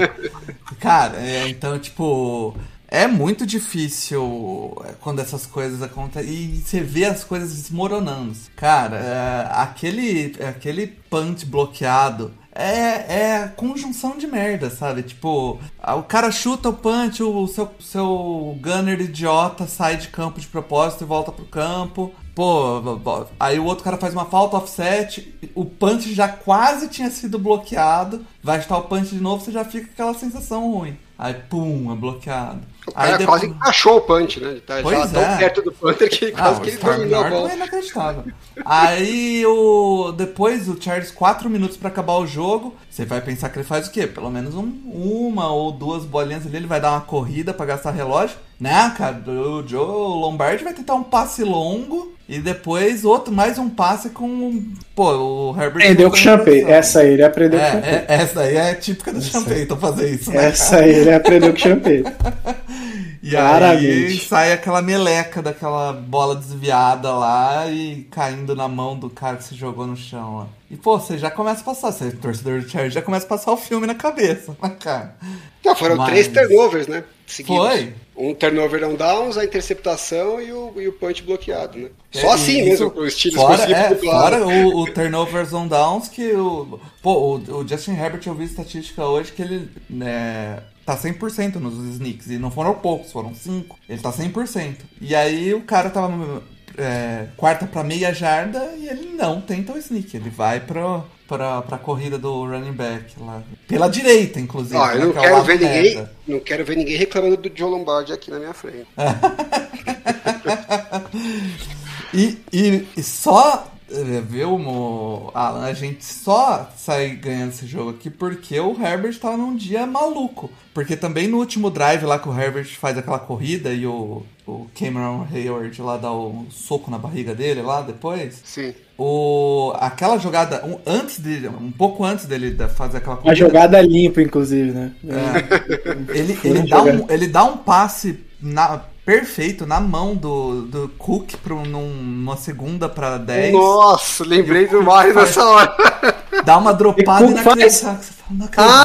Cara, é, então, tipo, é muito difícil é, quando essas coisas acontecem e você vê as coisas desmoronando. Cara, é, aquele, aquele punch bloqueado. É, é conjunção de merda, sabe? Tipo, o cara chuta o punch, o seu, seu gunner idiota sai de campo de propósito e volta pro campo. Pô, aí o outro cara faz uma falta offset, o punch já quase tinha sido bloqueado, vai chutar o punch de novo, você já fica com aquela sensação ruim. Aí, pum, é bloqueado. O Aí cara depois- quase encaixou o punch, né? Ele tá Pois já tão é. perto do punter que ele ah, quase que ele dominou a bola. é inacreditável. Aí o. Depois o Charles, 4 minutos pra acabar o jogo. Você vai pensar que ele faz o quê? Pelo menos um- uma ou duas bolinhas ali. Ele vai dar uma corrida pra gastar relógio. Né, cara? O Joe Lombardi vai tentar um passe longo. E depois outro, mais um passe com. Pô, o Herbert. Aprendeu com o Champagne. Essa aí ele aprendeu com o É, Champagne. é, essa aí é típica do Champagne, então fazer isso, né? Essa aí ele aprendeu com o Champagne. E Claramente. aí sai aquela meleca daquela bola desviada lá e caindo na mão do cara que se jogou no chão lá. E pô, você já começa a passar, você é torcedor do Chargers, já começa a passar o filme na cabeça, né, cara? Não, foram Mas- três turnovers, né? Seguidos. Foi. Um turnover on downs, a interceptação e o, e o punch bloqueado, né? É, Só assim e mesmo, isso- os Steelers fora, conseguiram é, fora o, o turnovers on downs que o. Pô, o, o Justin Herbert eu vi estatística hoje que ele né, tá 100% nos sneaks. E não foram poucos, foram 5. Ele tá 100%. E aí o cara tava é, quarta pra meia jarda e ele não tenta o sneak. Ele vai pro, pra, pra corrida do running back lá. Pela direita, inclusive. Ó, eu né, não é quero ver ninguém, não quero ver ninguém reclamando do Joe Lombardi aqui na minha frente. E, e, e só, viu, Mo- Alan, a gente só sai ganhando esse jogo aqui porque o Herbert tava num dia maluco. Porque também no último drive lá que o Herbert faz aquela corrida e o, o Cameron Hayward lá dá o soco na barriga dele lá depois. Sim. O, aquela jogada, um, antes de, um pouco antes dele da- fazer aquela Uma corrida. jogada limpa, inclusive, né? É. Ele, ele, um dá um, ele dá um passe na- perfeito na mão do, do Cook pra um- num- numa segunda pra 10. Nossa, lembrei do Mario faz- nessa hora. Dá uma dropada não acredito. Ah,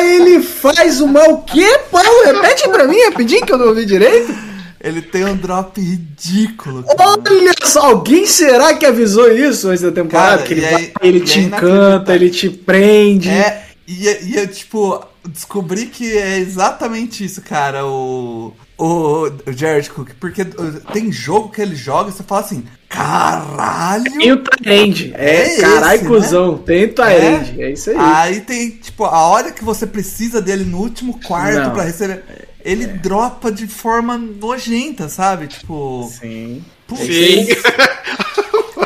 ele faz uma o quê, Paulo? Repete pra mim rapidinho que eu não ouvi direito. Ele tem um drop ridículo. cara. Olha só, alguém será que avisou isso antes da temporada? Cara, que ele, vai- ele te aí encanta, ele te prende. É, e, e eu, tipo, descobri que é exatamente isso, cara, o, o, Jared Cook. Porque tem jogo que ele joga e você fala assim, caralho! Tem o Tyrande. É, É caralho, esse, cuzão. Tem o Tyrande. É. isso aí. Aí tem, tipo, a hora que você precisa dele no último quarto Não. pra receber. Ele dropa de forma nojenta, sabe? Tipo. Sim. putz, Sim.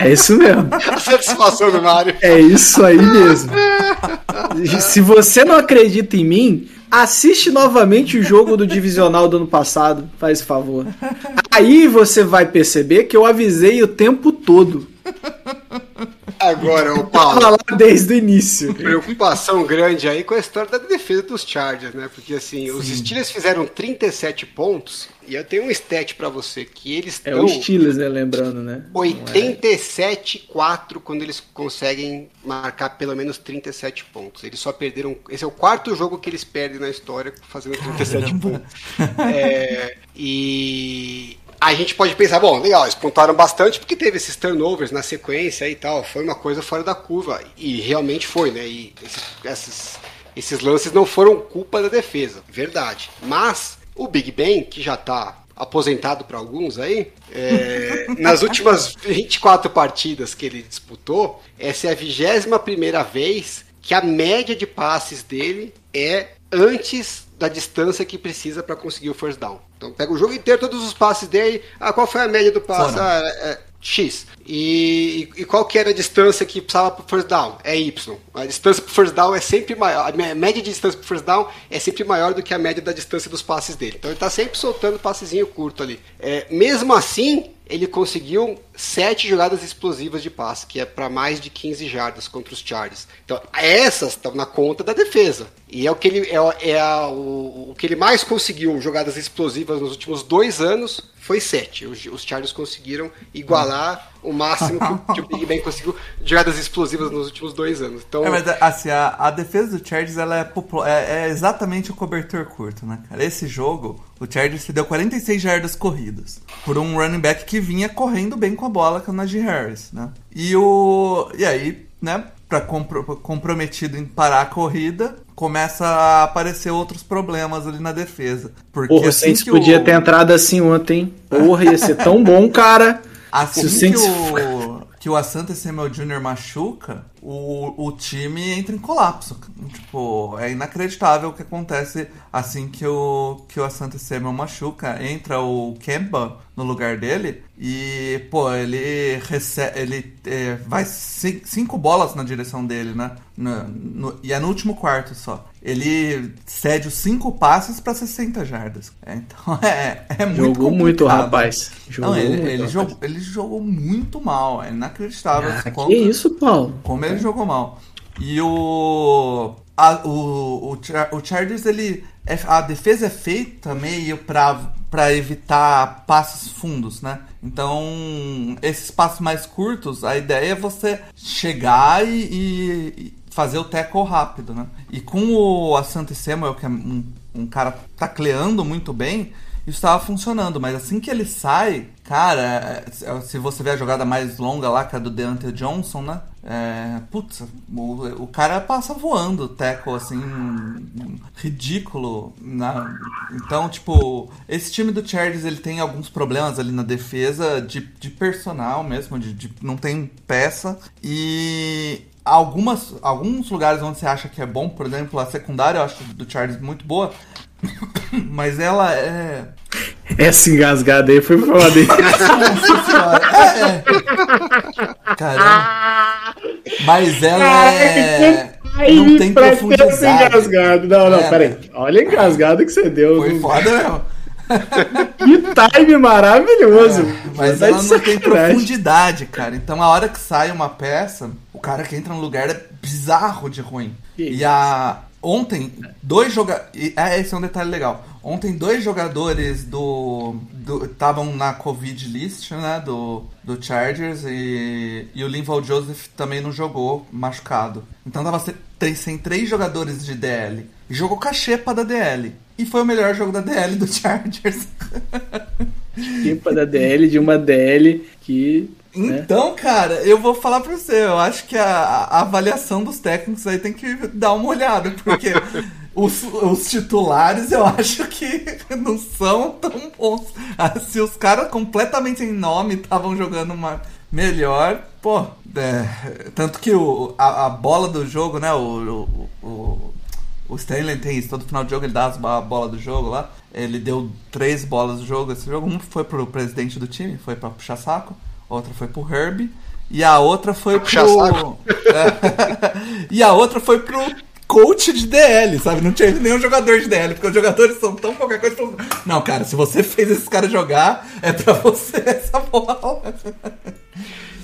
É isso mesmo. A satisfação do Mario. É isso aí mesmo. Se você não acredita em mim, assiste novamente o jogo do divisional do ano passado, faz favor. Aí você vai perceber que eu avisei o tempo todo. Agora, o Tava Paulo, lá desde o início. preocupação grande aí com a história da defesa dos Chargers, né? Porque assim, os Steelers fizeram 37 pontos e eu tenho um stat pra você que eles É estão o Steelers, né? Lembrando, né? 87-4 quando eles conseguem marcar pelo menos 37 pontos. Eles só perderam. Esse é o quarto jogo que eles perdem na história fazendo 37 pontos. É, e a gente pode pensar, bom, legal, eles pontuaram bastante porque teve esses turnovers na sequência e tal. Foi uma coisa fora da curva. E realmente foi, né? E esses, esses, esses lances não foram culpa da defesa, verdade. Mas o Big Ben, que já tá aposentado para alguns aí, é, nas últimas 24 partidas que ele disputou, essa é a 21 primeira vez que a média de passes dele é antes da distância que precisa para conseguir o first down. Então pega o jogo inteiro, todos os passes dele. Ah, qual foi a média do passe? Ah, é, X. E, e, qual que era a distância que precisava para first down? É Y. A distância para first down é sempre maior. A média de distância para first down é sempre maior do que a média da distância dos passes dele. Então ele está sempre soltando passezinho curto ali. É, mesmo assim, ele conseguiu sete jogadas explosivas de passe, que é para mais de 15 jardas contra os Chargers. Então, essas estão na conta da defesa. E é o que ele, é, é a, o, o que ele mais conseguiu jogadas explosivas nos últimos dois anos foi sete. Os, os Chargers conseguiram igualar o máximo que, que o Big Ben conseguiu jogadas explosivas nos últimos dois anos. Então, É, mas assim, a, a defesa do Chargers ela é, é, é exatamente o cobertor curto, né, cara? Esse jogo, o Chargers se deu 46 jardas corridas por um running back que vinha correndo bem com a bola, que é o Najee Harris, né? E o e aí, né, para compro, comprometido em parar a corrida, começa a aparecer outros problemas ali na defesa. Porque Porra, o assim Saints que podia o- ter entrado assim ontem. Porra, ia ser tão bom, cara. Assim Se o que Saints- o, que o Asante Samuel Jr. machuca, o, o time entra em colapso. Tipo, é inacreditável o que acontece assim que o, que o Asante Samuel machuca. Entra o Kemba no lugar dele e, pô, ele recebe. Ele é, vai ci- cinco bolas na direção dele, né? No- no- e é no último quarto só. Ele cede os cinco passes pra 60 jardas. É, então é, é muito Jogou muito, complicado. rapaz. Jogou Não, ele, muito, ele rapaz. jogou, ele jogou muito mal. É inacreditável. Ah, que isso, Paulo? como ele jogou mal. E o. a- o, o, o Chargers, ele. é- a defesa é feita meio pra, pra evitar passes fundos, né? Então, esses passos mais curtos, a ideia é você chegar e, e- fazer o tackle rápido, né? E com o Asante Samuel, que é um, um cara tacleando muito bem, isso estava funcionando, mas assim que ele sai, cara, é, se você ver a jogada mais longa lá, que é do Deontay Johnson, né? É, putz, o, o cara passa voando, o tackle, assim, ridículo. Na, então, tipo, esse time do Chargers, ele tem alguns problemas ali na defesa de, de personal mesmo, de, de não tem peça. E algumas, alguns lugares onde você acha que é bom, por exemplo, a secundária eu acho do Chargers muito boa, mas ela é. Essa engasgada aí foi foda, hein? Nossa senhora, é, é. Caramba. Mas ela é. Não tem profundidade. engasgado. Não, não, É, peraí. Olha a engasgada que você deu. Foi foda mesmo. Que time maravilhoso. Mas Tá de ela não tem sacanagem. profundidade, cara. Então a hora que sai uma peça, o cara que entra no lugar é bizarro de ruim. Que E a. Ontem, dois jogadores. É, esse é um detalhe legal. Ontem, dois jogadores do. Estavam na Covid list, né? Do, do Chargers e, e o Linval Joseph também não jogou machucado. Então tava se- tem- sem três jogadores de DL. Jogou cachepa da DL. E foi o melhor jogo da DL do Chargers. Equipa da DL, de uma DL que. Né? Então, cara, eu vou falar pra você, eu acho que a, a avaliação dos técnicos aí tem que dar uma olhada, porque os, os titulares eu acho que não são tão bons. Ah, Se os caras completamente sem nome estavam jogando uma melhor, pô, é, tanto que o, a, a bola do jogo, né, o, o, o, o Stanley tem isso, todo final de jogo ele dá a bola do jogo lá. Ele deu três bolas do jogo esse jogo. Uma foi pro presidente do time, foi pra puxar saco. Outra foi pro Herbie. E a outra foi pro. É. e a outra foi pro coach de DL, sabe? Não tinha nenhum jogador de DL, porque os jogadores são tão qualquer coisa. falam, Não, cara, se você fez esses caras jogar, é pra você essa bola.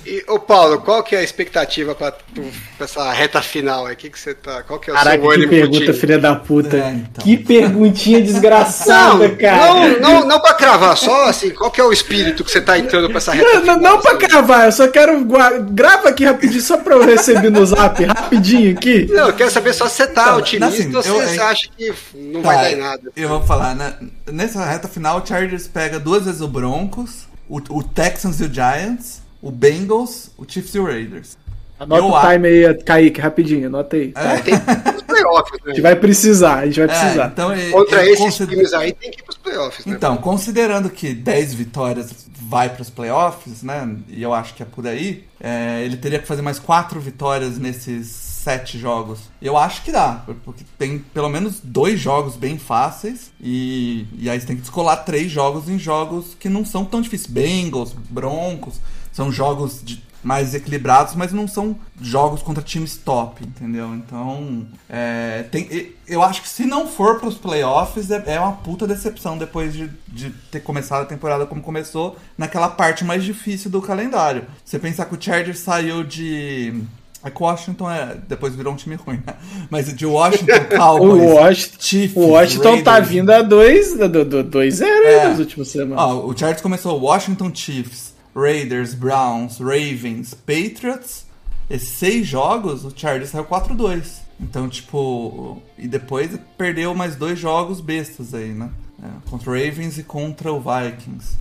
E, ô Paulo, qual que é a expectativa pra, pra essa reta final aí? Que que você tá, qual que é o Caraca, seu que pergunta, filha da puta. É, então. Que perguntinha desgraçada, Não, cara. não, não, não pra cravar, só assim, qual que é o espírito que você tá entrando pra essa reta Não, não, final? não pra assim? gravar, eu só quero. Grava aqui rapidinho, só pra eu receber no zap, rapidinho aqui. Não, eu quero saber só se você tá Não, otimista assim, ou se eu- você eu- acha que não Tá, vai dar em nada. Eu vou falar, né? Nessa reta final, o Chargers pega duas vezes o Broncos, o, o Texans e o Giants, o Bengals, o Chiefs e o Raiders. Anota Eu o a- time aí, Kaique, rapidinho, anota aí. É. Tem que ir pros playoffs, A né? gente vai precisar, a gente vai É, precisar. então, Contra esses consider- times aí tem que ir pros playoffs, né? Então, considerando que 10 vitórias vai para os playoffs, né? E eu acho que é por aí, é, ele teria que fazer mais 4 vitórias nesses 7 jogos. Eu acho que dá, porque tem pelo menos dois jogos bem fáceis e, e aí você tem que descolar três jogos em jogos que não são tão difíceis. Bengals, Broncos. São jogos de- mais equilibrados, mas não são jogos contra times top, entendeu? Então, é, tem, eu acho que se não for pros playoffs, é, é uma puta decepção depois de, de ter começado a temporada como começou, naquela parte mais difícil do calendário. Você pensar que o Chargers saiu de. É que o Washington é, depois virou um time ruim, né? Mas de Washington, O Cowboys, Washington, Chiefs, o Washington tá Raiders. vindo a 2 do, do, dois É. nas últimas semanas. Ó, o Chargers começou Washington Chiefs, Raiders, Browns, Ravens, Patriots. Esses seis jogos, o Chargers saiu 4-2. Então, tipo. E depois perdeu mais dois jogos bestas aí, né? É, contra o Ravens e contra o Vikings.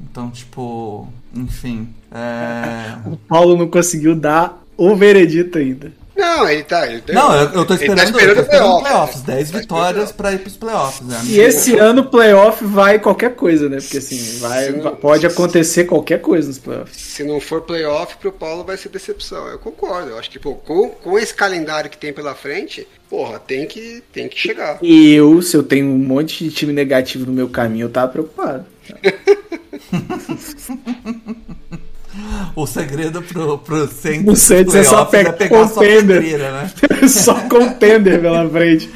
Então, tipo. Enfim. É... O Paulo não conseguiu dar o veredito ainda. Não, ele tá. Ele Não, eu, eu tô ele esperando, tá esperando eu tô esperando playoffs. né? 10 Tá vitórias esperando. pra ir pros playoffs. Né? E esse ano o playoff vai qualquer coisa, né? Porque assim, vai, Sim. vai- pode acontecer qualquer coisa nos playoffs. Se não for playoff, pro Paulo vai ser decepção. Eu concordo. Eu acho que, pô, com, com esse calendário que tem pela frente, porra, tem que, tem que chegar. E eu, se eu tenho um monte de time negativo no meu caminho, eu tava preocupado. O segredo pro, pro Saints O Saints é só pe- pegar só contender. pedreira, né? Só contender pela frente.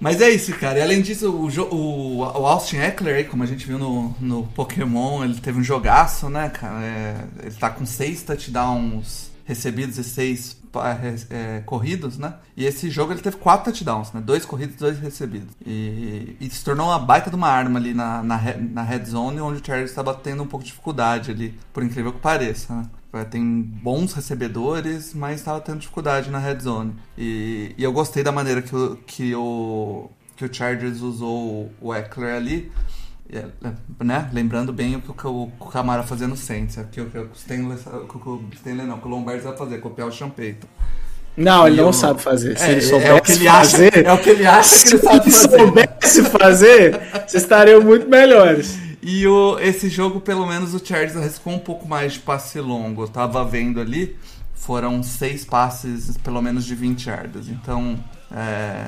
Mas é isso, cara. E além disso, o, o, o Austin Eckler, como a gente viu no, no Pokémon, ele teve um jogaço, né, cara? É, ele tá com seis touchdowns recebidos e seis é, corridos, né? E esse jogo ele teve quatro touchdowns, né? Dois corridos dois recebidos. E, e se tornou uma baita de uma arma ali na, na, na red zone, onde o Chargers estava tendo um pouco de dificuldade ali, por incrível que pareça, né? É, Tem bons recebedores, mas estava tendo dificuldade na red zone. E, e eu gostei da maneira que que o, que o Chargers usou o Eckler ali. É, é, né? Lembrando bem o que o, o Camara fazia no Saints. é, Que o que o Stanley, não, que o Lombardi vai fazer, copiar o Champeito. Não, ele não sabe fazer. Se É, ele é soubesse o que ele acha- fazer. é o que ele acha que se ele sabe fazer. soubesse fazer, vocês estariam muito melhores. E o, esse jogo, pelo menos, o Chargers arriscou um pouco mais de passe longo. Eu tava vendo ali, foram seis passes, pelo menos, de 20 yardas. Então, é,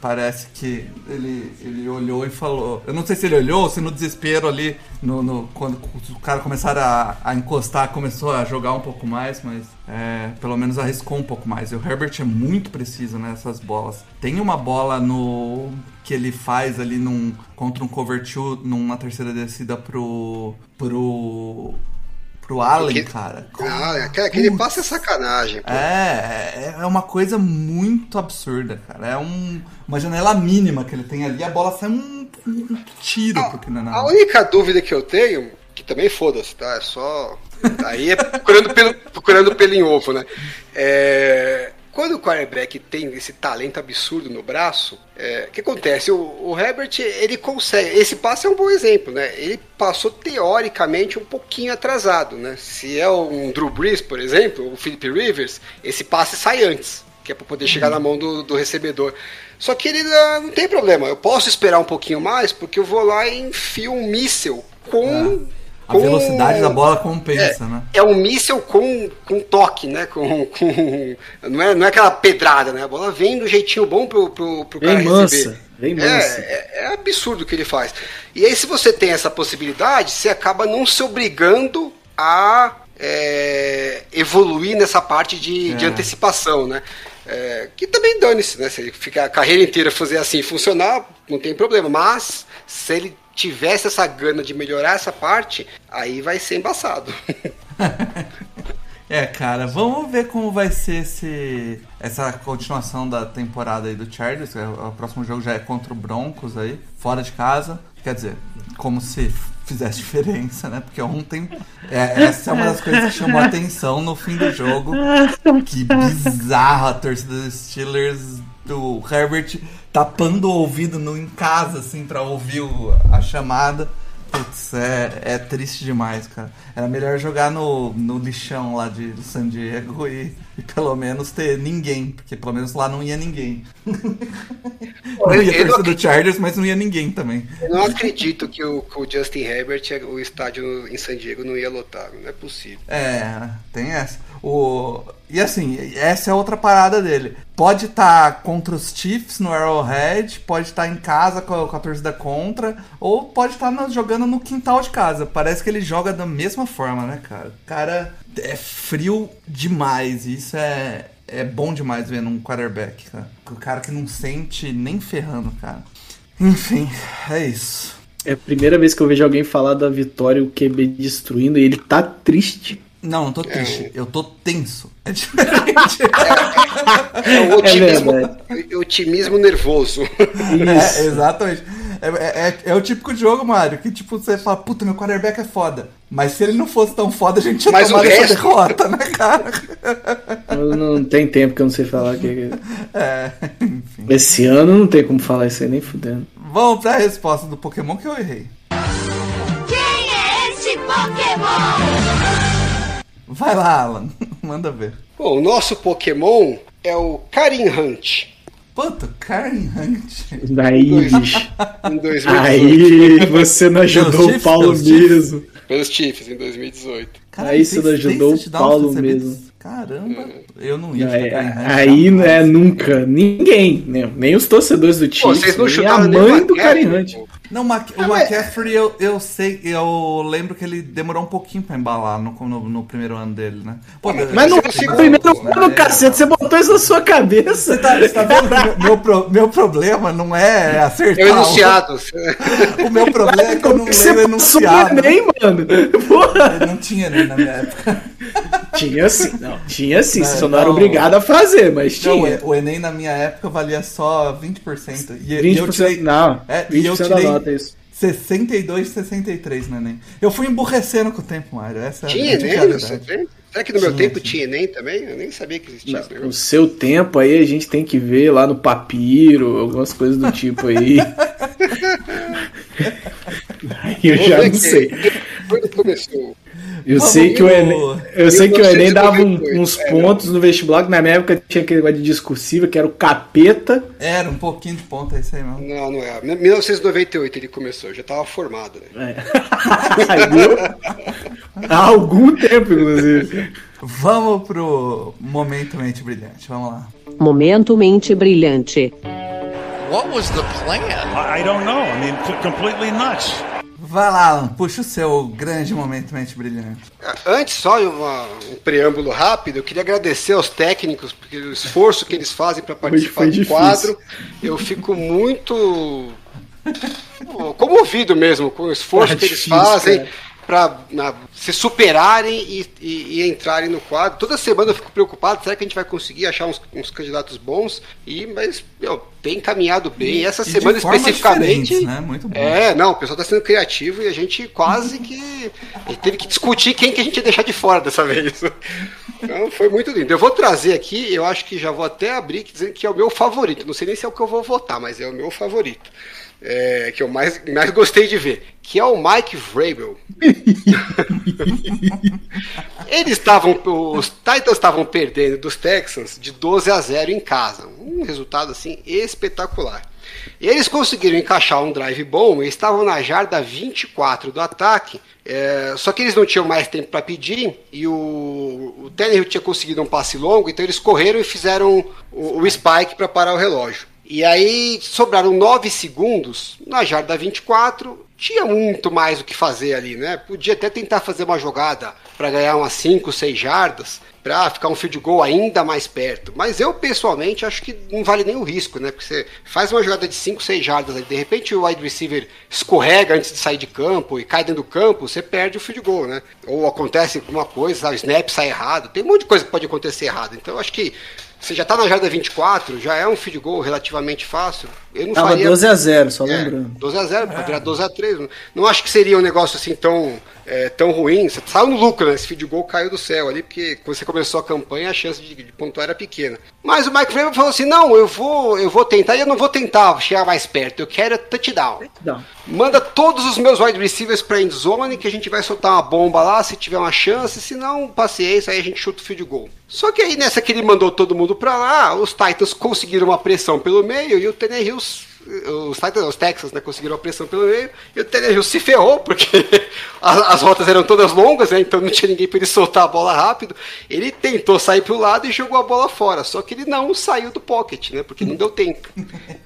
parece que ele, ele olhou e falou. Eu não sei se ele olhou ou se no desespero ali, no, no- quando o cara começaram a, a encostar, começou a jogar um pouco mais, mas é, pelo menos arriscou um pouco mais. E o Herbert é muito preciso nessas bolas. Tem uma bola no que ele faz ali num, contra um cover two, numa terceira descida pro. pro. Pro Allen, Que- cara. Ah, aquele, aquele Putz. passe é sacanagem, pô. É, é uma coisa muito absurda, cara. É um- uma janela mínima que ele tem ali, a bola sai um, um tiro, porque não é A única dúvida que eu tenho, que também foda-se, tá? É só. Aí é procurando pelo, procurando pelo em ovo, né? É, Quando o quarterback tem esse talento absurdo no braço, é, o que acontece? O, o Herbert, ele consegue. Esse passe é um bom exemplo, né? Ele passou teoricamente um pouquinho atrasado, né? Se é um Drew Brees, por exemplo, o Philip Rivers, esse passe sai antes, que é para poder chegar na mão do, do recebedor. Só que ele ah, não tem problema, eu posso esperar um pouquinho mais, porque eu vou lá e enfio um míssel com. A velocidade da bola compensa, é, né? É um míssel com, com toque, né? Com, com, não, é, não é aquela pedrada, né? A bola vem do jeitinho bom pro, pro, pro cara mansa, receber. vem É, mansa. é, é absurdo o que ele faz. E aí, se você tem essa possibilidade, você acaba não se obrigando a é, evoluir nessa parte de, de É. antecipação, né? É, que também dane-se, né? Se ele ficar a carreira inteira fazer assim funcionar, não tem problema. Mas se ele tivesse essa gana de melhorar essa parte, aí vai ser embaçado. É, cara, vamos ver como vai ser esse, essa continuação da temporada aí do Chargers. É, O próximo jogo já é contra o Broncos aí, fora de casa. Quer dizer, como se fizesse diferença, né? Porque ontem é, essa é uma das coisas que chamou a atenção no fim do jogo. Que bizarro a torcida dos Steelers do Herbert tapando o ouvido no, em casa, assim, pra ouvir o- a chamada. Putz, é, é triste demais, cara. Era melhor jogar no, no lixão lá de San Diego e, e pelo menos ter ninguém, porque pelo menos lá não ia ninguém. não ia eu não torcer do Chargers, mas não ia ninguém também. Eu não acredito que o, que o Justin Herbert, o estádio em San Diego não ia lotar. Não é possível. É, tem essa. O... E assim, essa é outra parada dele. Pode estar contra os Chiefs no Arrowhead, pode estar em casa com a, com a torcida contra, ou pode estar no- jogando no quintal de casa. Parece que ele joga da mesma forma, né, cara? O cara é frio demais, isso é, é bom demais ver num quarterback, cara. O cara que não sente nem ferrando, cara. Enfim, é isso. É a primeira vez que eu vejo alguém falar da vitória, o QB destruindo, e ele tá triste. Não, não tô triste, eu tô tenso. É diferente. É o otimismo, otimismo nervoso. É, exatamente. É, é- é- é o típico de jogo, Mário, que tipo, você fala, puta, meu quarterback é foda. Mas se ele não fosse tão foda, a gente tinha Mas tomado essa resto- derrota, né, cara? Eu não tem tempo que eu não sei falar. Que... É, enfim. Esse ano não tem como falar isso aí, nem fudendo. Vamos pra resposta do Pokémon que eu errei. Quem é este Pokémon? Vai lá, Alan. Manda ver. Bom, o nosso Pokémon é o Karin Hunt. Puta, Karen Hunt. Daí, bicho. Em 2018. Aí você não ajudou o Paulo mesmo. Pelos Chiefs, em 2018. Aí você não ajudou o Paulo recebidos. mesmo. Caramba, eu não ia Aí, Hunt. aí não é nunca. Ninguém, né? nem os torcedores do não nem a nem mãe do pô. Não, o Mac- o McCaffrey, eu, eu sei, eu lembro que ele demorou um pouquinho pra embalar no, no, no primeiro ano dele, né? Pô, Mas no é primeiro ano, cacete, você botou isso na sua cabeça. Você tá, você tá vendo meu, meu, meu problema não é acertar. É o enunciado. O, o meu problema é que eu não Como que você enunciado. no Enem, mano? Porra. Eu não tinha nem na minha época. Tinha sim, não. Tinha sim, você Não, só não era não. obrigado a fazer, mas Não, tinha. o Enem na minha época valia só 20%. E, e eu 20%, tirei não, É, 20% e eu da tirei nota, isso. 62, 63 no Enem. Eu fui emburrecendo com o tempo, Mário. Essa é Tinha Enem? Será que no meu Tinha, tempo tinha. tinha Enem também? Eu nem sabia que existia esse O negócio. seu tempo aí a gente tem que ver lá no papiro, algumas coisas do tipo aí. Eu já não sei. Quando começou? Eu sei que o Enem, eu sei que o Enem dava um- 1998, uns é, pontos no vestibular, que na minha época tinha aquele negócio de discursiva, que era o capeta. Era um pouquinho de ponta, é isso aí mesmo. Não, não é. 1998 ele começou, eu já tava formado, né? Aí, viu? Há algum tempo, inclusive. Vamos pro Momento Mente Brilhante. Vamos lá. Momento mente brilhante. What was the plan? I don't know. I mean, completely nuts. Vai lá, Alan. Puxa o seu grande Momento Mente Brilhante. Antes, só uma- um preâmbulo rápido, eu queria agradecer aos técnicos, porque o esforço que eles fazem para participar foi do quadro, eu fico muito comovido mesmo com o esforço Ah, que eles difícil, fazem cara. Para se superarem e, e- e entrarem no quadro. Toda semana eu fico preocupado, será que a gente vai conseguir achar uns, uns candidatos bons? E, mas, meu, tem caminhado bem. E essa semana especificamente. né? Muito bom. É, não, o pessoal tá sendo criativo e a gente quase que teve que discutir quem que a gente ia deixar de fora dessa vez. Então foi muito lindo. Eu vou trazer aqui, eu acho que já vou até abrir dizendo que é o meu favorito. Não sei nem se é o que eu vou votar, mas é o meu favorito. É, que eu mais, mais gostei de ver, que é o Mike Vrabel. Eles estavam, os Titans estavam perdendo dos Texans de 12 a 0 em casa. Um resultado assim espetacular. Eles conseguiram encaixar um drive bom e estavam na jarda 24 do ataque. é, só que eles não tinham mais tempo para pedir e o, o Tannehill tinha conseguido um passe longo, então eles correram e fizeram o, o spike para parar o relógio. E aí sobraram 9 segundos na jarda 24. Tinha muito mais o que fazer ali, né? Podia até tentar fazer uma jogada para ganhar umas 5, 6 jardas, para ficar um field goal ainda mais perto. Mas eu pessoalmente acho que não vale nem o risco, né? Porque você faz uma jogada de 5, 6 jardas ali, de repente o wide receiver escorrega antes de sair de campo e cai dentro do campo, você perde o field goal, né? Ou acontece alguma coisa, o snap sai errado, tem um monte de coisa que pode acontecer errado. Então eu acho que você já tá na jarda 24, já é um field goal relativamente fácil. Eu não Tava faria 12 a 0 só é, lembrando. 12 a 0 para virar 12 a 3 Não- Não acho que seria um negócio assim tão, é, tão ruim. Você saiu no lucro, né? Esse field goal caiu do céu ali, porque quando você começou a campanha, a chance de, de pontuar era pequena. Mas o Mike Vrabel falou assim: não, eu vou, eu vou tentar, e eu não vou tentar chegar mais perto, eu quero touchdown. Não. Manda todos os meus wide receivers pra endzone, que a gente vai soltar uma bomba lá se tiver uma chance, se não, paciência, aí a gente chuta o field goal. Só que aí nessa que ele mandou todo mundo pra lá, os Titans conseguiram uma pressão pelo meio e o Tannehill os Titans, os Texans, né, conseguiram a pressão pelo meio, e o Tannehill se ferrou, porque as, as rotas eram todas longas, né, então não tinha ninguém para ele soltar a bola rápido. Ele tentou sair pro lado e jogou a bola fora, só que ele não saiu do pocket, né, porque não deu tempo.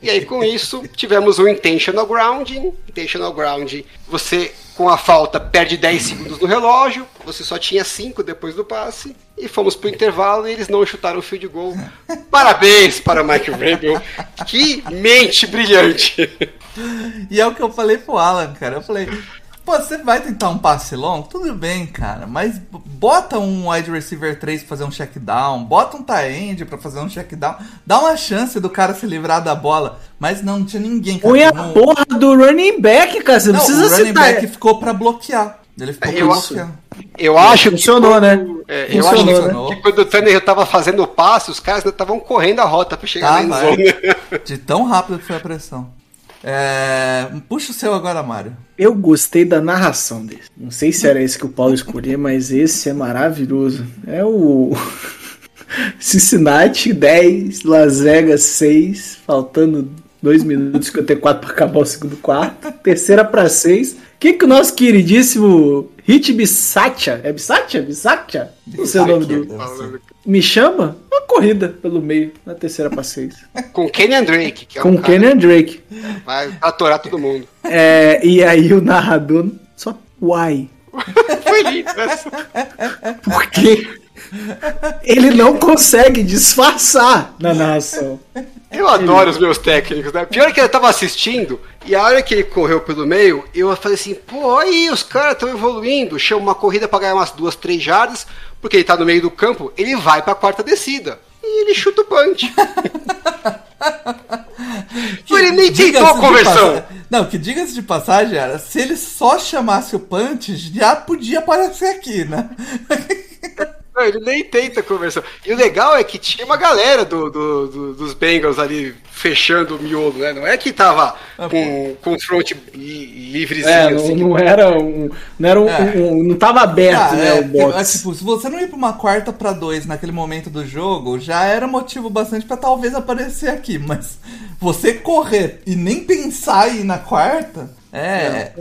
E aí com isso tivemos um intentional grounding, intentional grounding, você com a falta perde 10 segundos no relógio, você só tinha 5 depois do passe, e fomos pro intervalo e eles não chutaram o field goal. Parabéns para Mike Vrabel, que mente brilhante. E é o que eu falei pro Alan, cara. Eu falei, pô, você vai tentar um passe longo? Tudo bem, cara, mas bota um wide receiver 3 pra fazer um check down, bota um tight end pra fazer um check down, dá uma chance do cara se livrar da bola. Mas não, não tinha ninguém, cara. Põe a Não- porra do running back, cara. Você não, precisa o running citar. back ficou pra bloquear. Ele ficou pra Eu- bloquear. Eu acho Funcionou, que né? quando- é, eu acho Funcionou, que, né? que quando o Tanner tava fazendo o passe, os caras ainda estavam correndo a rota pra chegar Tá, na vai. endzone. De tão rápido que foi a pressão. É, Puxa o seu agora, Mário. Eu gostei da narração desse. Não sei se era esse que o Paulo escolheu, mas esse é maravilhoso. É o Cincinnati 10, Las Vegas 6, faltando 2 minutos e 54 para acabar o segundo quarto. Terceira para 6. O que, que o nosso queridíssimo Hit Bissatia, é Bissatia? Bissatia? Não sei o nome do. Me chama? Uma corrida pelo meio, na terceira para 6. Com Kenyan Drake, que é Com um o Kenyan Drake. vai atorar todo mundo. É, e aí o narrador só. Why? Foi lindo essa. Porque ele não consegue disfarçar na narração. Eu adoro os meus técnicos, né? Pior que eu tava assistindo, e a hora que ele correu pelo meio, eu falei assim, pô, aí, os caras estão evoluindo, chama uma corrida pra ganhar umas duas, três jardas, porque ele tá no meio do campo, ele vai pra quarta descida. E ele chuta o punch. ele nem tentou conversão. Não, que diga-se de passagem era, se ele só chamasse o punch, já podia aparecer aqui, né? Não, ele nem tenta conversão. E o legal é que tinha uma galera do, do- do- dos Bengals ali fechando o miolo, né? Não é que tava com, com o front li- livrezinho, É, não, assim. não era um. Não era um, É. um- Não tava aberto, Ah, né? é, o box. é, tipo, se você não ir pra uma quarta pra dois naquele momento do jogo, já era motivo bastante pra talvez aparecer aqui, mas você correr e nem pensar em ir na quarta, é. É,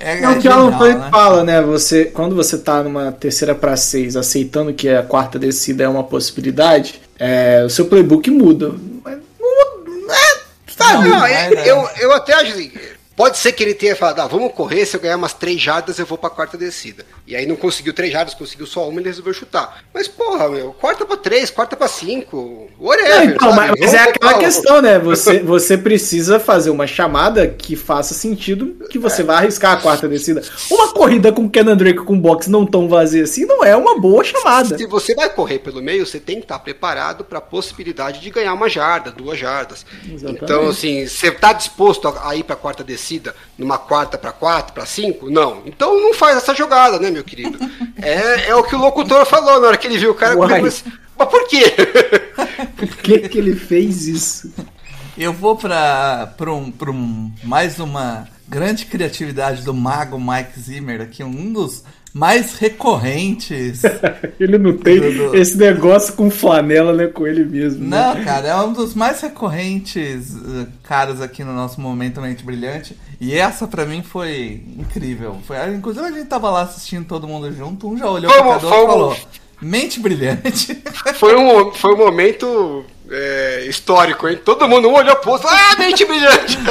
É o que o Alan Frank né? fala, né? Você, quando você tá numa terceira para seis, aceitando que a quarta descida é uma possibilidade, é, o seu playbook muda. Mas não, é, sabe? Não, eu, né? eu, eu até acho assim, Pode ser que ele tenha falado, ah, vamos correr, se eu ganhar umas três jardas eu vou pra quarta descida. E aí não conseguiu três jardas, conseguiu só uma e ele resolveu chutar. Mas porra, meu, quarta pra três, quarta pra cinco, whatever. Não, então, mas, mas é aquela questão, né? Você, você precisa fazer uma chamada que faça sentido que você vai arriscar a quarta descida. Uma corrida com Kenan Drake com box não tão vazia assim não é uma boa chamada. Se você vai correr pelo meio, você tem que estar preparado para a possibilidade de ganhar uma jarda, duas jardas. Exatamente. Então, assim, você está disposto a ir para a quarta descida numa quarta para quatro, para cinco? Não. Então não faz essa jogada, né, meu querido? É, é o que o locutor falou na hora que ele viu o cara. Uai. Mas, mas por quê? Por que, que ele fez isso? Eu vou pra, pra, um, pra um, mais uma grande criatividade do mago Mike Zimmer aqui, um dos mais recorrentes. Ele não tem Dudu. esse negócio com flanela, né? Com ele mesmo. né? Não, cara, é um dos mais recorrentes uh, caras aqui no nosso Momento Mente Brilhante. E essa pra mim foi incrível. Foi, inclusive a gente tava lá assistindo todo mundo junto, um já olhou pra Vamos, cada um e falou: Mente Brilhante. Foi um, foi um momento é, histórico, hein? Todo mundo um olhou pro outro, ah, mente brilhante!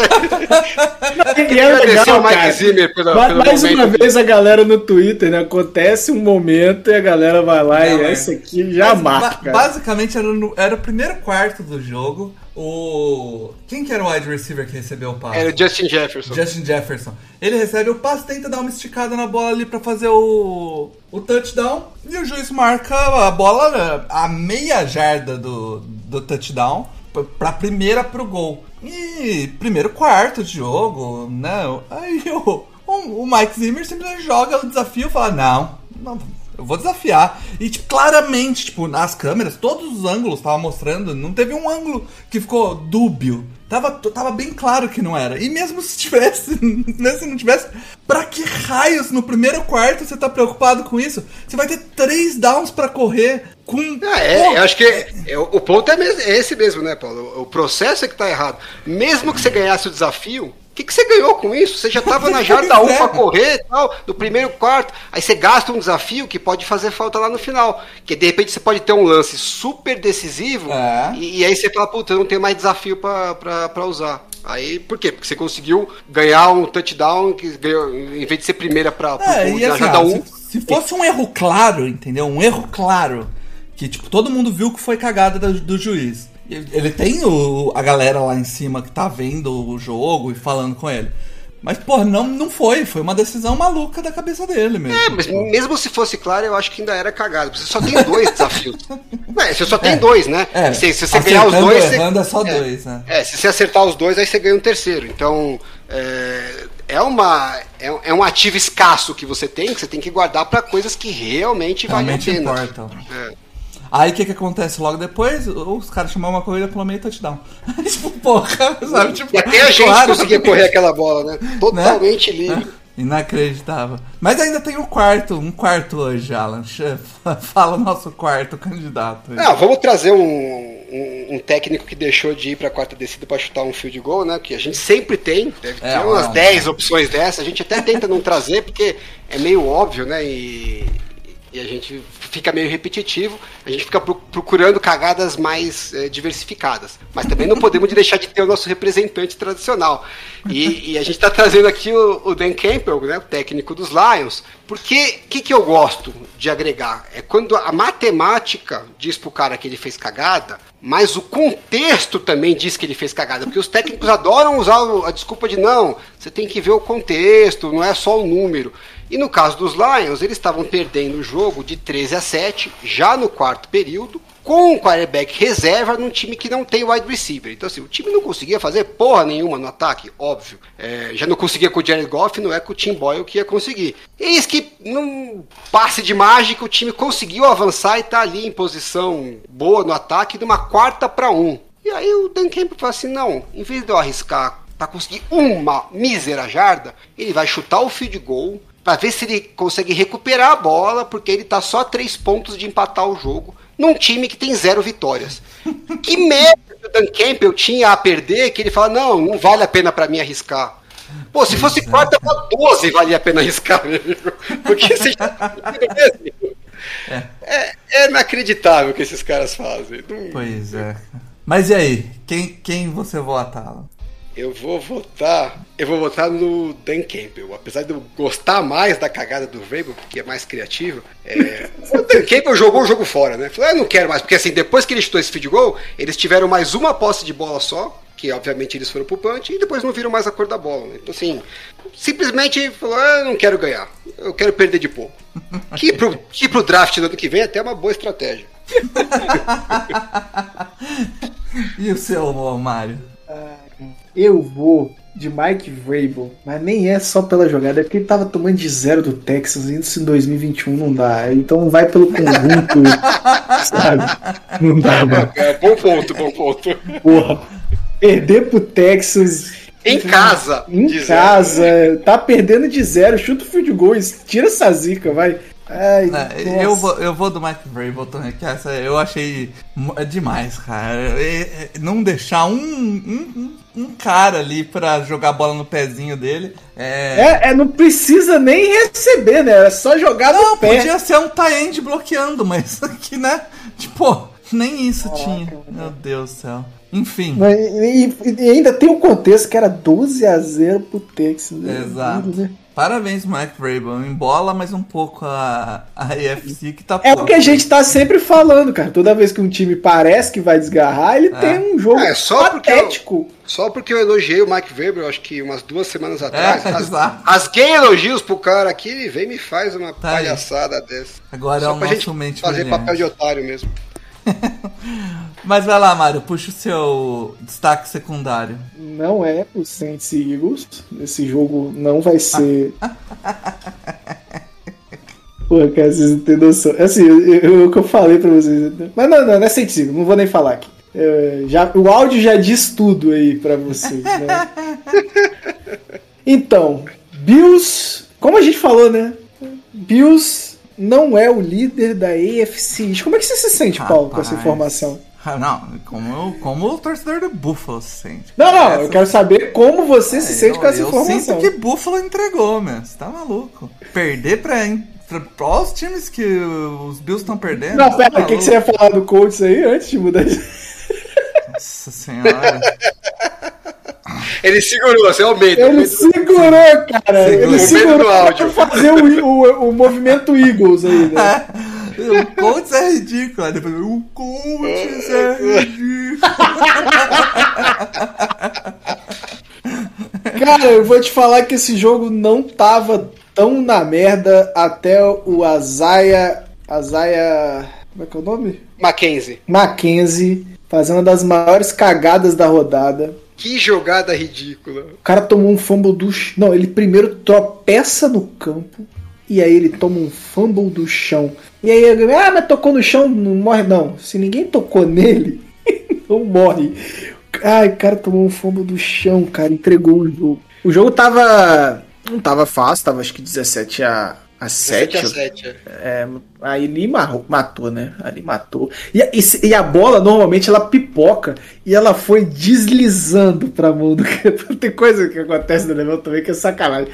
E é Agradecer legal, Mike cara. Zimmer pelo- pelo Mais uma vez a galera no Twitter, né? Acontece um momento e a galera vai lá Não, e é. essa aqui já Mas, marca. ba- basicamente era, no- era o primeiro quarto do jogo. O. Quem que era o wide receiver que recebeu o passe? Era o Justin Jefferson. Justin Jefferson. Ele recebe o passe, tenta dar uma esticada na bola ali pra fazer o, o touchdown. E o juiz marca a bola né, a meia jarda do, do touchdown p- pra primeira pro gol. E primeiro quarto de jogo, né? Aí o, o, o Mike Zimmer simplesmente joga o desafio e fala: Não, não Eu vou desafiar. E, tipo, claramente, tipo, nas câmeras, todos os ângulos estavam mostrando, não teve um ângulo que ficou dúbio. Tava, tava bem claro que não era. E mesmo se tivesse, mesmo se não tivesse, pra que raios no primeiro quarto você tá preocupado com isso? Você vai ter três downs pra correr com. Ah, é, eu acho que é, o ponto é, mes- é esse mesmo, né, Paulo? O processo é que tá errado. Mesmo que você ganhasse o desafio, que, que você ganhou com isso? Você já tava na jarda 1 Pois é. pra correr e tal, no primeiro quarto, aí você gasta um desafio que pode fazer falta lá no final. Que de repente você pode ter um lance super decisivo É. e, e aí você fala, puta, eu não tenho mais desafio pra usar. Aí, por quê? Porque você conseguiu ganhar um touchdown que ganhou, em vez de ser primeira pra, pro É, assim, jarda ó, 1. se, se fosse um erro claro, entendeu? Um erro claro, que tipo, todo mundo viu que foi cagada do, do juiz. Ele tem o, a galera lá em cima que tá vendo o jogo e falando com ele. Mas, pô, não, não foi. Foi uma decisão maluca da cabeça dele mesmo. É, mas mesmo se fosse claro, eu acho que ainda era cagado. Você só tem dois desafios. Ué, você só tem dois, né? É, se, se você ganhar os dois. você- é só dois, né? É, se você acertar os dois, aí você ganha um terceiro. Então, é, é, uma, é, um- é um ativo escasso que você tem, que você tem que guardar pra coisas que realmente valem a Realmente pena. importam. É. Aí o que que acontece logo depois? Os caras chamaram uma corrida pelo meio touchdown. tipo, porra, sabe? Tipo, E até a gente claro. conseguia correr aquela bola, né? Totalmente livre. Inacreditável. Mas ainda tem um quarto, um quarto hoje, Alan. Fala o nosso quarto candidato. aí. Não, vamos trazer um, um, um técnico que deixou de ir pra quarta descida pra chutar um field goal, né? Que a gente sempre tem. Deve É, ter umas não. 10 opções dessa. A gente até tenta não trazer, porque é meio óbvio, né? E, e a gente fica meio repetitivo. A gente fica pro- procurando cagadas mais eh, diversificadas. Mas também não podemos deixar de ter o nosso representante tradicional. E, e a gente está trazendo aqui o, o Dan Campbell, né, o técnico dos Lions. Porque o que, que eu gosto de agregar? É quando a matemática diz pro cara que ele fez cagada, mas o contexto também diz que ele fez cagada. Porque os técnicos adoram usar a desculpa de não, você tem que ver o contexto, não é só o número. E no caso dos Lions, eles estavam perdendo o jogo de 13 a 7, já no quarto período, com um quarterback reserva num time que não tem wide receiver. Então, assim, o time não conseguia fazer porra nenhuma no ataque, óbvio. É, já não conseguia com o Jared Goff, não é com o Tim Boyle que ia conseguir. Eis que, num passe de mágica, o time conseguiu avançar e tá ali em posição boa no ataque, numa quarta para um. E aí o Dan Campbell falou assim: não, em vez de eu arriscar para conseguir uma mísera jarda, ele vai chutar o field goal para ver se ele consegue recuperar a bola, porque ele tá só a três pontos de empatar o jogo num time que tem zero vitórias. Que merda que o Dan Campbell tinha a perder que ele fala: não, não vale a pena para mim arriscar. Pô, se fosse quarta pra 12, valia a pena arriscar, meu amigo. Porque você já... é, é inacreditável o que esses caras fazem. Pois é. Mas e aí? Quem, quem você vota, Alan? Eu vou votar. Eu vou votar no Dan Campbell. Apesar de eu gostar mais da cagada do Vrabel, porque é mais criativo. é, o Dan Campbell jogou o jogo fora, né? Falou, eu não quero mais. Porque assim, depois que ele chutou esse feed goal, eles tiveram mais uma posse de bola só. Que obviamente eles foram pro punch e depois não viram mais a cor da bola. Né? Então, assim, simplesmente falou: ah, eu não quero ganhar, eu quero perder de pouco. Que pro, que pro draft do ano que vem é até uma boa estratégia. E o seu, Mário? Eu vou de Mike Vrabel, mas nem é só pela jogada, é porque ele tava tomando de zero do Texas, isso em 2021 não dá. Então vai pelo conjunto, sabe? Não dá, mano. É, bom ponto, bom ponto. Porra. Perder pro Texas. Em casa. Em de zero. casa, tá perdendo de zero, chuta o field goal, tira essa zica, vai. Ai, É, eu, vou, eu vou do Mike Vrabel também, que essa eu achei é demais, cara. É- é- não deixar um, um, um- um cara ali pra jogar a bola no pezinho dele. É... É, é, não precisa nem receber, né? É só jogar Não, no pé. podia ser um tie-end bloqueando, mas aqui, né? Tipo, nem isso tinha. Meu Deus do céu. Enfim. E, e- e ainda tem o contexto que era 12 a 0 pro Texas. né? Exato. Né? Parabéns, Mike Vrabel. Embola mais um pouco a, a AFC que tá É o pouco. que a gente tá sempre falando, cara. Toda vez que um time parece que vai desgarrar, ele tem um jogo É, só porque eu- patético. Só porque eu elogiei o Mike Weber, eu acho que umas duas semanas atrás. É, ras- exato. rasguei elogios pro cara aqui e vem e me faz uma Tá aí. palhaçada dessa. Agora Só é o pra nosso gente mente fazer brilhante. papel de otário mesmo. Mas vai lá, Mário, puxa o seu destaque secundário. Não é o Saints e Eagles. Esse jogo não vai ser. Pô, cara, vocês não têm noção. Assim, eu- o que eu falei pra vocês. Mas não, não, não é sensível, não vou nem falar aqui. É, já, o áudio já diz tudo aí pra vocês, né? Então, Bills, como a gente falou, né? Bills não é o líder da AFC. Como é que você se sente, Paulo, com essa informação? Ah, não, como, como o torcedor do Buffalo se sente. Não, não, Essa- eu quero saber como você se É, sente eu, com essa eu informação. sinto que Buffalo entregou, meu. Você tá maluco. Perder pra, pra, pra os times que os Bills estão perdendo. Não, pera, tá o que, que você ia falar do Colts aí antes de mudar de. Nossa senhora. Ele segurou, você aumenta. Ele aumenta. segurou, cara. Ele Segurou. áudio. pra fazer o, o, o movimento Eagles aí, né? o Colts é ridículo. Aí depois, o Colts é ridículo. Cara, eu vou te falar que esse jogo não tava tão na merda até o Azaia. Azaia. Como é que é o nome? Mackenzie. Mackenzie fazendo uma das maiores cagadas da rodada. Que jogada ridícula. O cara tomou um fumble do. Não, ele primeiro tropeça no campo. E aí ele toma um fumble do chão. E aí ele, ah, mas tocou no chão, não morre. Não, se ninguém tocou nele, não morre. Ai, o cara tomou um fumble do chão, cara, entregou o jogo. O jogo tava. Não tava fácil, tava acho que 17 a, a 7. 7 a 7. é. É, aí ele marrou- matou, né? Ali matou. E, a- e e a bola, normalmente, ela pipoca e ela foi deslizando pra mão do Tem coisa que acontece no level também que é sacanagem.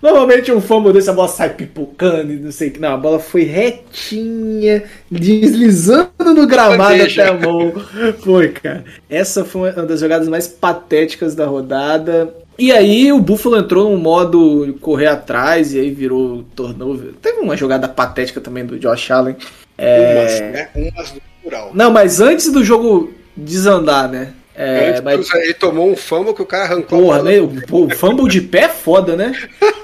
Normalmente um fumble desse, a bola sai pipocando e não sei o que. Não, a bola foi retinha, deslizando no gramado Bandeja. até a mão. Foi, cara. Essa foi uma das jogadas mais patéticas da rodada. E aí o Buffalo entrou num modo correr atrás e aí virou turnover. Teve uma jogada patética também do Josh Allen. É, Umas, né? Umas no plural. Não, mas antes do jogo desandar, né? É, Antes, mas, Ele tomou um fumble que o cara arrancou porra, a bola. né? O, pô, o fumble de pé é foda, né?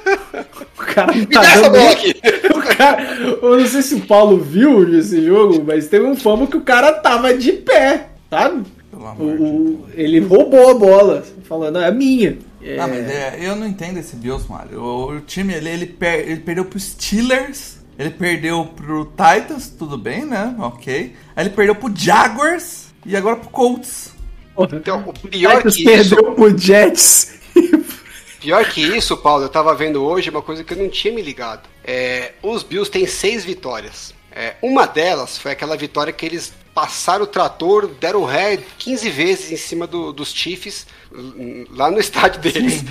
O cara não tá dando bola aqui. o cara, eu não sei se o Paulo viu esse jogo, mas teve um fumble que o cara tava de pé, sabe? Pelo O, amor de Deus. o- ele roubou a bola, falando, é minha. É, Ah, mas é, eu não entendo esse Bills, Mário. O, o time ele, ele, per- ele perdeu pro Steelers, ele perdeu pro Titans, tudo bem, né? Ok. Aí ele perdeu pro Jaguars e agora pro Colts. Então, o pior que isso, perdeu pro Jets. pior que isso, Paulo, eu tava vendo hoje uma coisa que eu não tinha me ligado. É, os Bills têm seis vitórias. É, uma delas foi aquela vitória que eles passaram o trator, deram ré 15 vezes em cima do- dos Chiefs lá no estádio deles.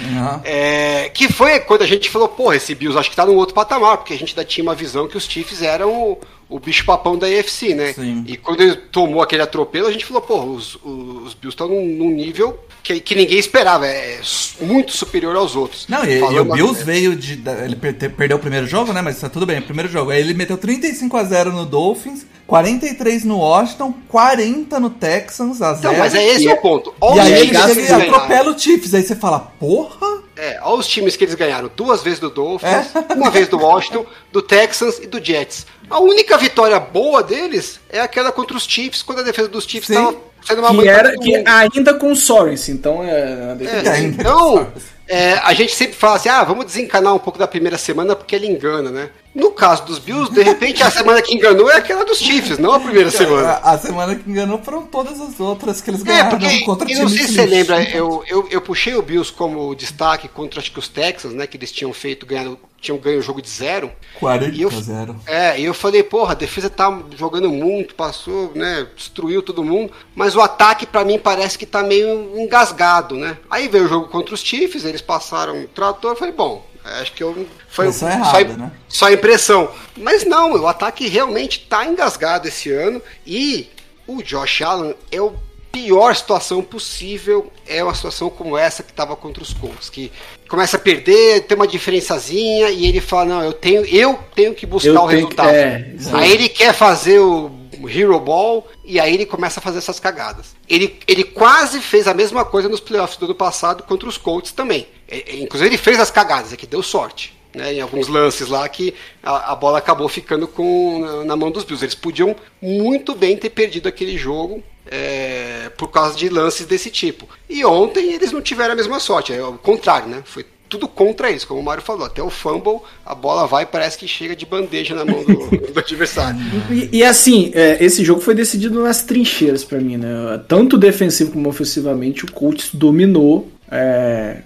É, que foi quando a gente falou, porra, esse Bills acho que tá num outro patamar, porque a gente ainda tinha uma visão que os Chiefs eram o, bicho papão da AFC, né? Sim. E quando ele tomou aquele atropelo, a gente falou, porra, os, os Bills estão num, num nível que, que ninguém esperava, é muito superior aos outros. Não, e, e o Bills veio de. Ele per- perdeu o primeiro jogo, né? Mas tá tudo bem, o primeiro jogo. Aí ele meteu 35 a 0 no Dolphins, 43 no Washington, 40 no Texans a 0. Então, mas é esse E o ponto. Olha E aí ele e ganharam. atropela o Chiefs. Aí você fala, porra! É, olha os times que eles ganharam. Duas vezes do Dolphins, É. uma vez do Washington, do Texans e do Jets. A única vitória boa deles é aquela contra os Chiefs, quando a defesa dos Chiefs estava sendo uma Que era que ainda com o Sorensen, então é. É, ainda. então, é, a gente sempre fala assim, ah, vamos desencanar um pouco da primeira semana porque ele engana, né? No caso dos Bills, de repente a semana que enganou é aquela dos Chiefs, não a primeira semana. A, a semana que enganou foram todas as outras que eles É, ganharam porque, contra e não times sei se você lembra, eu, eu, eu puxei o Bills como destaque contra acho que os Texans, né? Que eles tinham feito, ganhando, tinham ganho o jogo de zero. 40 E eu, a 0. é, e eu falei, porra, a defesa tá jogando muito, passou, né, destruiu todo mundo, mas o ataque pra mim parece que tá meio engasgado, né? Aí veio o jogo contra os Chiefs, eles passaram o trator, eu falei, bom, acho que eu foi só, errada, né? só impressão. Mas não, o ataque realmente tá engasgado esse ano e o Josh Allen é o pior situação possível é uma situação como essa que estava contra os Colts, que começa a perder, tem uma diferençazinha e ele fala não, eu tenho, eu tenho que buscar Eu o tenho que- resultado. é, aí ele quer fazer o Hero Ball e aí ele começa a fazer essas cagadas. Ele, ele quase fez a mesma coisa nos playoffs do ano passado contra os Colts também. É, é, Inclusive ele fez as cagadas, é que deu sorte. Né, em alguns lances lá que a, a bola acabou ficando com, na, na mão dos Bills. Eles podiam muito bem ter perdido aquele jogo é, por causa de lances desse tipo. E ontem eles não tiveram a mesma sorte, é o contrário, né? Foi tudo contra isso, como o Mário falou. Até o fumble, a bola vai parece que chega de bandeja na mão do, do adversário. E, e assim, é, esse jogo foi decidido nas trincheiras pra mim, né? Tanto defensivo como ofensivamente, o Colts dominou. é,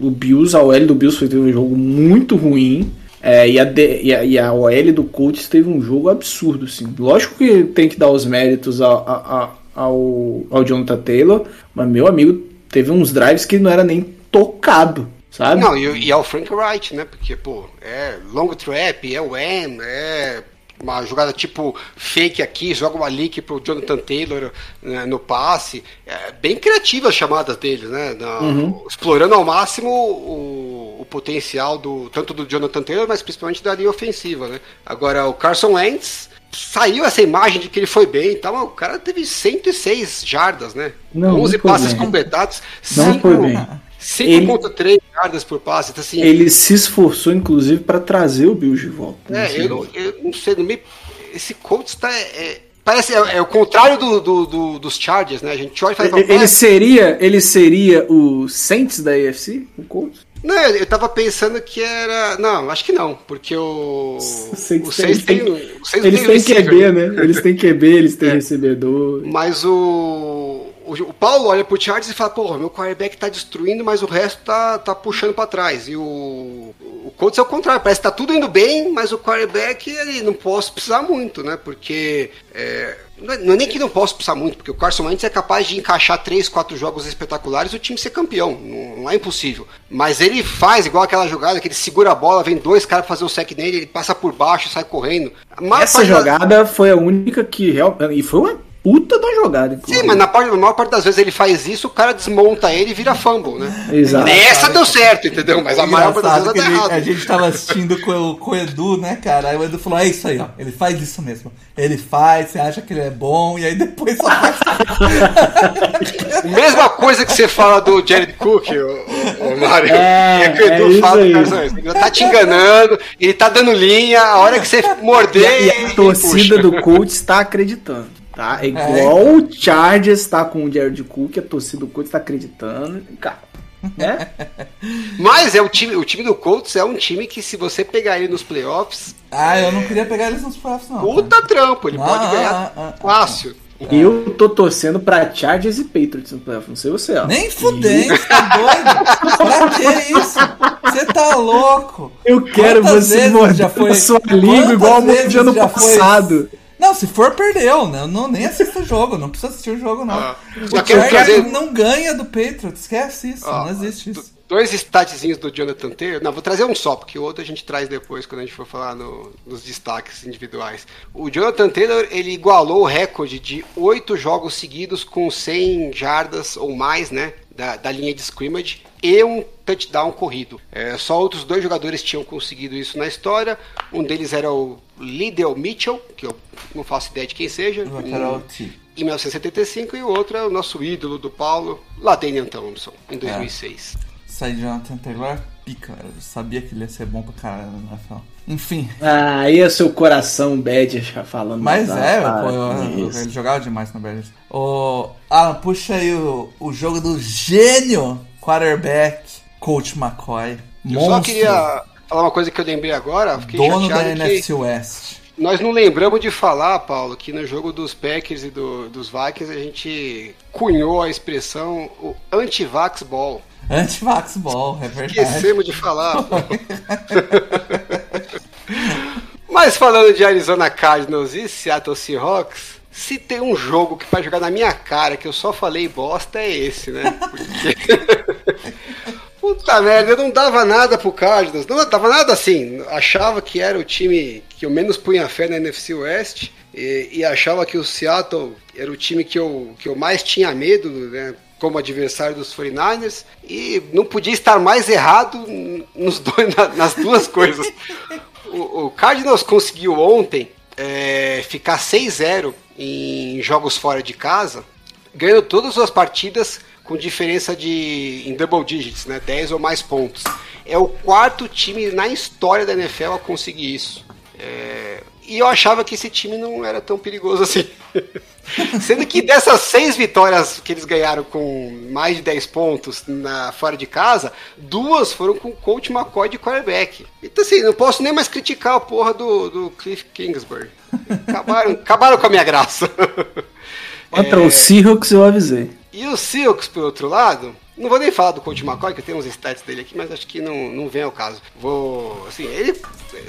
o Bills, a OL do Bills foi um jogo muito ruim. é, e, a D- e, a, e a OL do Colts teve um jogo absurdo, assim. Lógico que tem que dar os méritos ao, ao, ao, ao Jonathan Taylor, mas meu amigo teve uns drives que não era nem tocado, sabe? Não, e, e é o Frank Wright, né? Porque, pô, é long trap, é wham, é uma jogada tipo fake aqui, joga uma leak pro Jonathan Taylor né, no passe. É bem criativa as chamadas deles, né? Na- Explorando ao máximo o, o potencial do tanto do Jonathan Taylor, mas principalmente da linha ofensiva, né? Agora, o Carson Wentz saiu essa imagem de que ele foi bem e tal, mas o cara teve 106 jardas, né? Não, 11 não foi passes completados, Não cinco- foi bem. 5.3 jardas por passe. Então, assim, Ele se esforçou, inclusive, pra trazer o Bills de volta. é, nesse eu, não, eu não sei, meio, esse Colts tá. é- parece é, é o contrário do, do- do- dos Chargers, né? A gente olha e fala. Ele, ele seria, ele seria o Saints da AFC? O Colts? Não, eu, tava pensando que era. Não, acho que não, porque o. Saints o Saints tem- tem. o Saints Eles têm QB, né? Eles têm QB, eles têm recebedor. Mas o, o, Paulo olha pro Chargers e fala, porra, meu quarterback tá destruindo, mas o resto tá, tá puxando pra trás. E o, o Colts é o contrário, parece que tá tudo indo bem, mas o quarterback, ele não posso precisar muito, né? Porque é, não é é nem que não posso precisar muito, porque o Carson Wentz é capaz de encaixar três, quatro jogos espetaculares e o time ser campeão. Não, não é impossível. Mas ele faz igual aquela jogada que ele segura a bola, vem dois caras fazer o sec nele, ele passa por baixo, sai correndo. Essa parte da- jogada foi a única que real... E foi uma puta da jogada. inclusive. Sim, mas na, parte, na maior parte das vezes ele faz isso, o cara desmonta ele e vira fumble, né? Exato. Nessa deu certo, entendeu? Mas a maior parte das vezes dá a gente, errado. tava assistindo com, o- com o Edu, né, cara? Aí o Edu falou: é isso aí, ó. Ele faz isso mesmo. Ele faz, você acha que ele é bom, e aí depois só faz. Mesma coisa que você fala do Jared Cook, o, o, Mário. É, que o é Edu isso fala do aí. Carson Wentz. Ele tá te enganando, ele tá dando linha, a hora que você E morder. a, e a torcida puxa. do Colts tá acreditando. Tá? É igual o Chargers tá com o Jared Cook, a torcida do Colts tá acreditando. Cara, né? Mas é o time, o time do Colts é um time que, se você pegar ele nos playoffs, Ah, eu não queria pegar eles nos próximos, não. cara. puta trampo, ele Ah, pode ah, ganhar ah, ah. fácil. Eu tô torcendo pra Chargers e Patriots no playoff. Não sei você, ó. Nem fudendo, você tá doido? pra que isso? Você tá louco? Eu quero Quantas você morder já foi- a sua língua quantas igual de ano já foi- passado. Não, se for, perdeu, né? Eu não, nem assisto o jogo, não precisa assistir o jogo, não. Ah, o Chargers trazer- não ganha do Patriots, esquece isso, Ó, não existe isso. do- Dois statzinhos do Jonathan Taylor. Não, vou trazer um só, porque o outro a gente traz depois quando a gente for falar no- nos destaques individuais. O Jonathan Taylor, ele igualou o recorde de oito jogos seguidos com 100 jardas ou mais, né? Da, da linha de scrimmage e um touchdown corrido. É, só outros dois jogadores tinham conseguido isso na história. Um deles era o Liddell Mitchell, que eu não faço ideia de quem seja. T. Em 1975, e o outro é o nosso ídolo do Paulo, Ladanian Thompson, em 2006. Sai de Jonathan Taylor é pica, eu sabia que ele ia ser bom pra caralho no NFL. Enfim, Ah, aí é seu coração bad já falando. mas da- é, para pô, eu- ele jogava demais no. Ô, Alan, puxa aí o, o jogo do gênio quarterback, Coach McCoy. Eu só queria falar uma coisa que eu lembrei agora, fiquei dono da NFC West. nós não lembramos de falar, Paulo, que no jogo dos Packers e do- dos Vikings a gente cunhou a expressão o anti-vax ball. Anti-Vax Ball, é verdade. Esquecemos de falar. Mas falando de Arizona Cardinals e Seattle Seahawks, se tem um jogo que vai jogar na minha cara que eu só falei bosta é esse, né? Porque... Puta merda, eu não dava nada pro Cardinals, não dava nada assim. Achava que era o time que eu menos punha fé na NFC West e, e achava que o Seattle era o time que eu, que eu mais tinha medo, né? Como adversário dos 49ers, e não podia estar mais errado nos dois, na- nas duas coisas. O, o Cardinals conseguiu ontem é, ficar 6-0 em jogos fora de casa, ganhando todas as partidas com diferença de em double digits, né, 10 ou mais pontos. É o quarto time na história da NFL a conseguir isso. É, e eu achava que esse time não era tão perigoso assim. Sendo que dessas seis vitórias que eles ganharam com mais de 10 pontos na, fora de casa, duas foram com o coach McCoy de quarterback. Então assim, não posso nem mais criticar a porra do, do Cliff Kingsbury. Acabaram, acabaram com a minha graça. Contra o Seahawks eu avisei. E o Seahawks, por outro lado, não vou nem falar do Coach McCoy, que eu tenho uns stats dele aqui, mas acho que não, não vem ao caso. Vou. Assim, ele.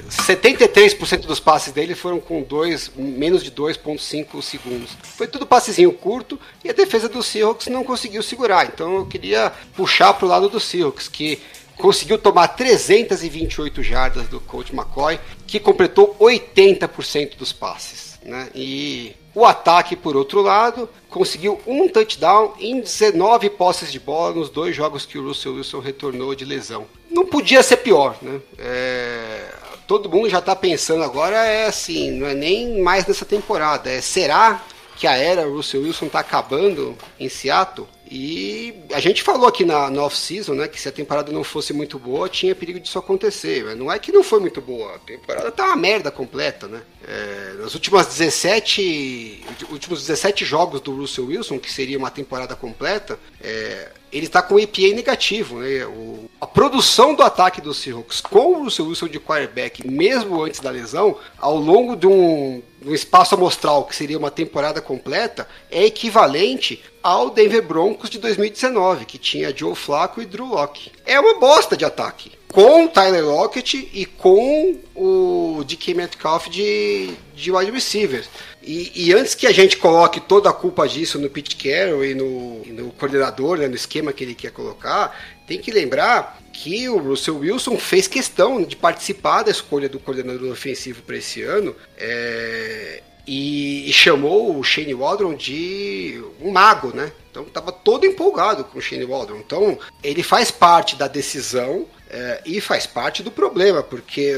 73% dos passes dele foram com dois, menos de 2,5 segundos. Foi tudo passezinho curto e a defesa do Seahawks não conseguiu segurar. Então eu queria puxar pro lado do Seahawks, que conseguiu tomar 328 jardas do Coach McCoy, que completou 80% dos passes. Né? E o ataque, por outro lado, conseguiu um touchdown em 19 posses de bola nos dois jogos que o Russell Wilson retornou de lesão. Não podia ser pior, né? É... Todo mundo já está pensando agora, é assim, não é nem mais nessa temporada, é será que a era Russell Wilson está acabando em Seattle? E a gente falou aqui na, na off-season, né, que se a temporada não fosse muito boa, tinha perigo disso acontecer. Mas não é que não foi muito boa, a temporada tá uma merda completa, né? É, nas últimas 17, últimos 17 jogos do Russell Wilson, que seria uma temporada completa, é, ele está com EPA negativo, né? O, a produção do ataque dos Seahawks com o Russell Wilson de quarterback, mesmo antes da lesão, ao longo de um, de um espaço amostral que seria uma temporada completa, é equivalente ao Denver Broncos de 2019, que tinha Joe Flacco e Drew Locke. É uma bosta de ataque. Com Tyler Lockett e com o DK Metcalf de, de wide receiver. E, e, antes que a gente coloque toda a culpa disso no Pete Carroll e no, e no coordenador, né, no esquema que ele quer colocar, tem que lembrar que o Russell Wilson fez questão de participar da escolha do coordenador ofensivo para esse ano. É, e, e, chamou o Shane Waldron de um mago, né? Então estava todo empolgado com o Shane Waldron. Então ele faz parte da decisão é, e faz parte do problema, porque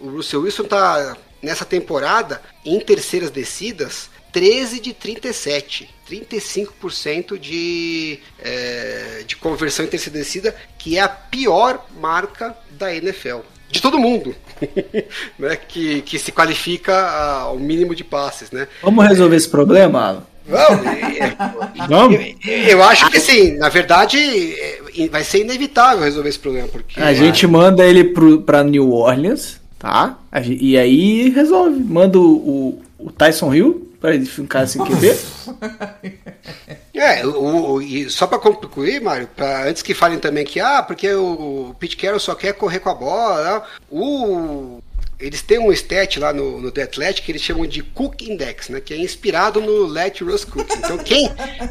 o Russell Wilson está nessa temporada em terceiras descidas 13 de 37, 35% de, é, de conversão em terceira descida, que é a pior marca da NFL de todo mundo, né, que, que se qualifica ao mínimo de passes, né? Vamos resolver esse problema, Alan? Vamos. Vamos. Eu, eu, acho que sim, na verdade é, vai ser inevitável resolver esse problema porque a gente manda ele para New Orleans, tá? E aí resolve, manda o, o Tyson Hill para ele ficar sem QB. É, o, o, e só para concluir, Mário, pra, antes que falem também que, ah, porque o Pete Carroll só quer correr com a bola, o, eles têm um stat lá no, no The Athletic que eles chamam de Cook Index, né? Que é inspirado no Let Russ Cook. Então, quem,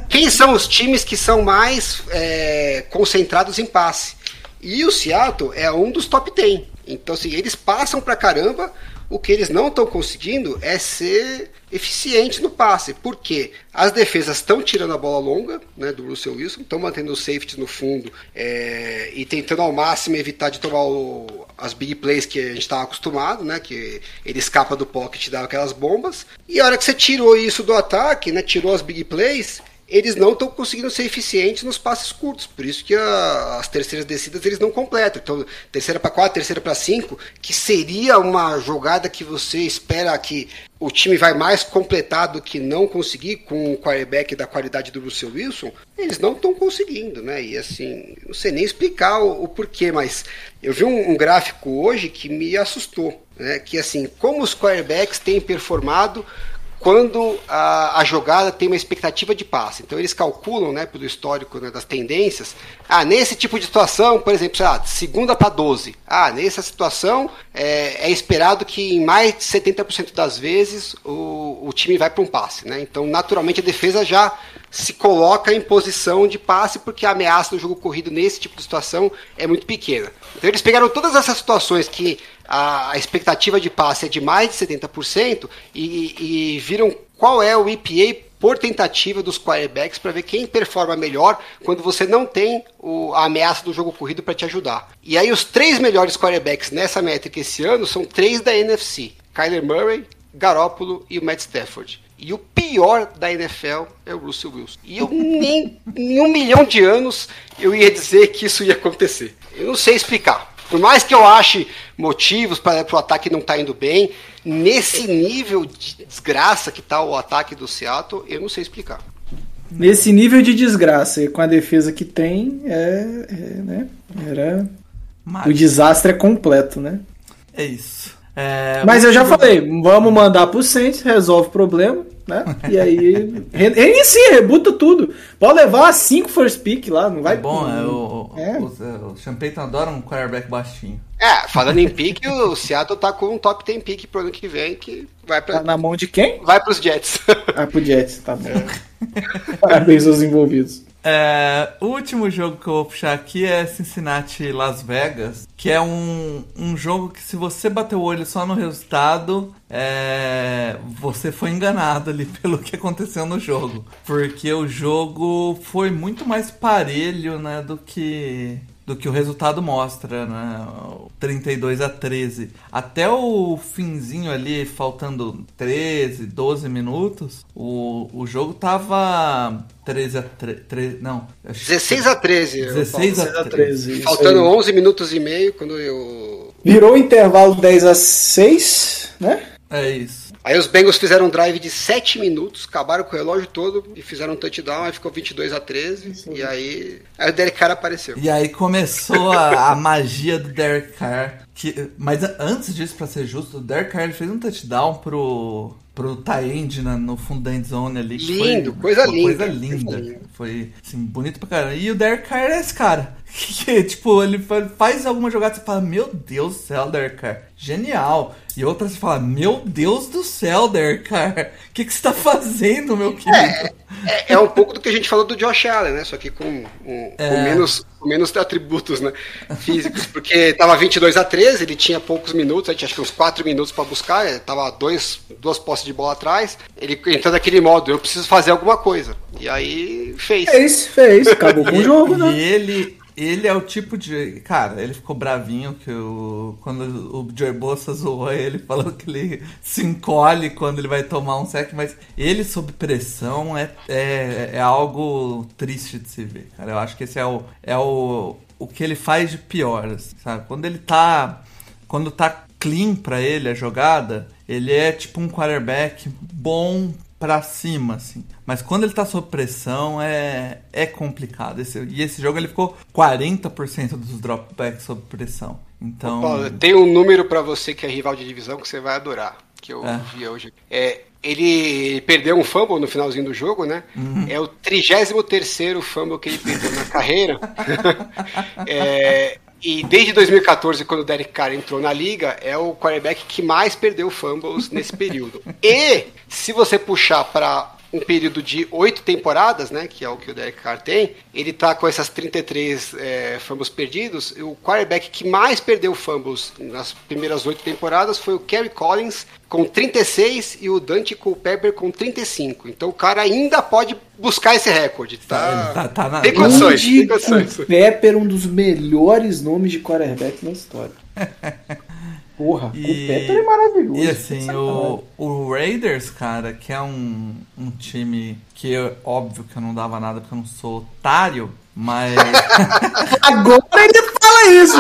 quem são os times que são mais é, concentrados em passe? E o Seattle é um dos top 10. Então, assim, eles passam pra caramba, o que eles não estão conseguindo é ser eficientes no passe. porque As defesas estão tirando a bola longa né, do Russell Wilson, estão mantendo os safeties no fundo é, e tentando ao máximo evitar de tomar o, as big plays que a gente estava acostumado, né, que ele escapa do pocket e dá aquelas bombas. E a hora que você tirou isso do ataque, né, tirou as big plays, eles não estão conseguindo ser eficientes nos passes curtos, por isso que a, as terceiras descidas eles não completam. Então, terceira para quatro, terceira para cinco, que seria uma jogada que você espera que o time vai mais completar do que não conseguir com o quarterback da qualidade do Russell Wilson, eles não estão conseguindo, né? E assim, não sei nem explicar o, o porquê, mas eu vi um, um gráfico hoje que me assustou, né? Que assim, como os quarterbacks têm performado quando a, a, jogada tem uma expectativa de passe. Então eles calculam, né, pelo histórico né, das tendências, ah, nesse tipo de situação, por exemplo, sei lá, segunda para 12. Ah, nessa situação é, é, esperado que em mais de 70% das vezes o, o time vai para um passe. Né? Então, naturalmente, a defesa já se coloca em posição de passe porque a ameaça do jogo corrido nesse tipo de situação é muito pequena. Então eles pegaram todas essas situações que a, a expectativa de passe é de mais de 70% e, e viram qual é o EPA por tentativa dos quarterbacks para ver quem performa melhor quando você não tem o, a ameaça do jogo corrido para te ajudar. E aí os três melhores quarterbacks nessa métrica esse ano são três da NFC: Kyler Murray, Garoppolo e o Matt Stafford. E o pior da NFL é o Russell Wilson. E eu nem em um milhão de anos eu ia dizer que isso ia acontecer. Eu não sei explicar. Por mais que eu ache motivos para o ataque não tá indo bem, nesse nível de desgraça que tá o ataque do Seattle, eu não sei explicar. Nesse nível de desgraça e com a defesa que tem, é, é, né? Era. Mas O desastre é completo, né? é isso. É, Mas eu já falei, vamos mandar pro Saints, resolve o problema, né? E aí re- reinicia, rebuta tudo. Pode levar cinco first pick lá, não vai É bom, é, o, É. o, o, o Sean Payton adora um quarterback baixinho. É, falando em pique, o Seattle tá com um top 10 pique pro ano que vem, que vai, Tá pra, na mão de quem? vai pros Jets. Ah, pro Jets, tá bom. Parabéns aos envolvidos. É, o último jogo que eu vou puxar aqui é Cincinnati Las Vegas, que é um, um jogo que se você bater o olho só no resultado, é, você foi enganado ali pelo que aconteceu no jogo. Porque o jogo foi muito mais parelho né, do que do que o resultado mostra, né? 32 a 13. Até o finzinho ali, faltando 13, 12 minutos, o, o jogo tava 13 a 13, não, acho que 16 a 13. eu 16 falo. a 13. isso Faltando aí. 11 minutos e meio, quando eu... Virou o intervalo 10 a 6, né? É isso. Aí os Bengals fizeram um drive de 7 minutos, acabaram com o relógio todo e fizeram um touchdown, aí ficou 22 a 13, e aí, aí o Derek Carr apareceu. E aí começou a, a magia do Derek Carr. Que, mas antes disso, pra ser justo, o Derek Carr ele fez um touchdown pro, pro Tyend no fundo da endzone ali. Lindo, foi, coisa foi linda, Coisa coisa linda. linda. Foi, assim, bonito pra caramba. E o Derek Carr é esse cara. Que, tipo, ele fa- faz alguma jogada e você fala, meu Deus do céu, Derek Carr. Genial. E outra você fala, meu Deus do céu, Derek Carr. O que, que você tá fazendo, meu querido? É, é um pouco do que a gente falou do Josh Allen, né? Só que com, um- com É. menos, com menos atributos né? físicos, porque tava 22 a 13, ele tinha poucos minutos, a gente acho que uns 4 minutos pra buscar, ele tava dois, duas posses de bola atrás, ele entrou naquele modo, eu preciso fazer alguma coisa. E aí fez. Fez, fez. Acabou com o jogo, e né? ele, ele é o tipo de. Cara, ele ficou bravinho que o, quando o Joey Bossa zoou ele, falou que ele se encolhe quando ele vai tomar um sec, mas ele sob pressão é, é, é algo triste de se ver, cara. Eu acho que esse é o, é o, o que ele faz de pior, assim, sabe? Quando ele tá. Quando tá clean pra ele a jogada, ele é tipo um quarterback bom pra cima, assim. Mas quando ele tá sob pressão, é, é complicado. Esse- e esse jogo ele ficou 40% dos dropbacks sob pressão. Então. Paulo, tem um número pra você que é rival de divisão que você vai adorar, que eu É. vi hoje. É, ele perdeu um fumble no finalzinho do jogo, né? Uhum. É o 33º fumble que ele perdeu na carreira. É, e desde 2014, quando o Derek Carr entrou na liga, é o quarterback que mais perdeu fumbles nesse período. E se você puxar para um período de oito temporadas, né, que é o que o Derek Carr tem, ele tá com essas 33 é, fumbles perdidos. O quarterback que mais perdeu fumbles nas primeiras oito temporadas foi o Kerry Collins com 36 e o Dante Culpepper com 35. Então o cara ainda pode buscar esse recorde. Tá, Tá- tá na- tem condições, Andy tem condições. Pepper, um dos melhores nomes de quarterback na história. Porra, E- o Pepper é maravilhoso. E assim, o, o Raiders, cara, que é um, um time que eu- óbvio que eu não dava nada porque eu não sou otário, mas. Agora ele fala isso!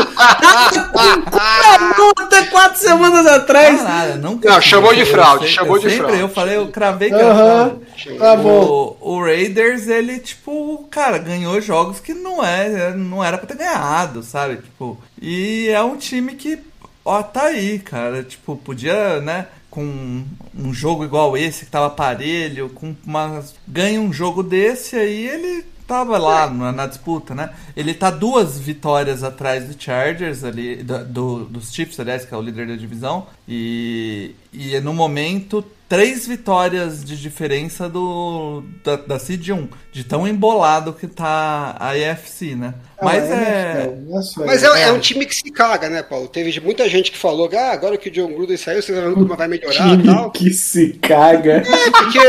Até quatro semanas atrás! Caralho, nunca. Não, chamou de fraude, sempre- chamou de sempre, fraude. Eu falei, eu cravei que era tá bom. O, o Raiders, ele, tipo, cara, ganhou jogos que não, é, não era pra ter ganhado, sabe? Tipo, e é um time que, ó, tá aí, cara. Tipo, podia, né? Com um jogo igual esse, que tava parelho, com uma. Ganha um jogo desse aí, ele tava lá na, na disputa, né? Ele tá duas vitórias atrás do Chargers ali, do, do- dos Chiefs, aliás, que é o líder da divisão. E, e no momento, três vitórias de diferença do da, da Seed 1, de tão embolado que tá a AFC, né? Mas é. Mas é, é um time que se caga, né, Paulo? Teve muita gente que falou que ah, agora que o John Gruden saiu, vocês vão ver como vai melhorar e Time tal. que se caga. É, porque.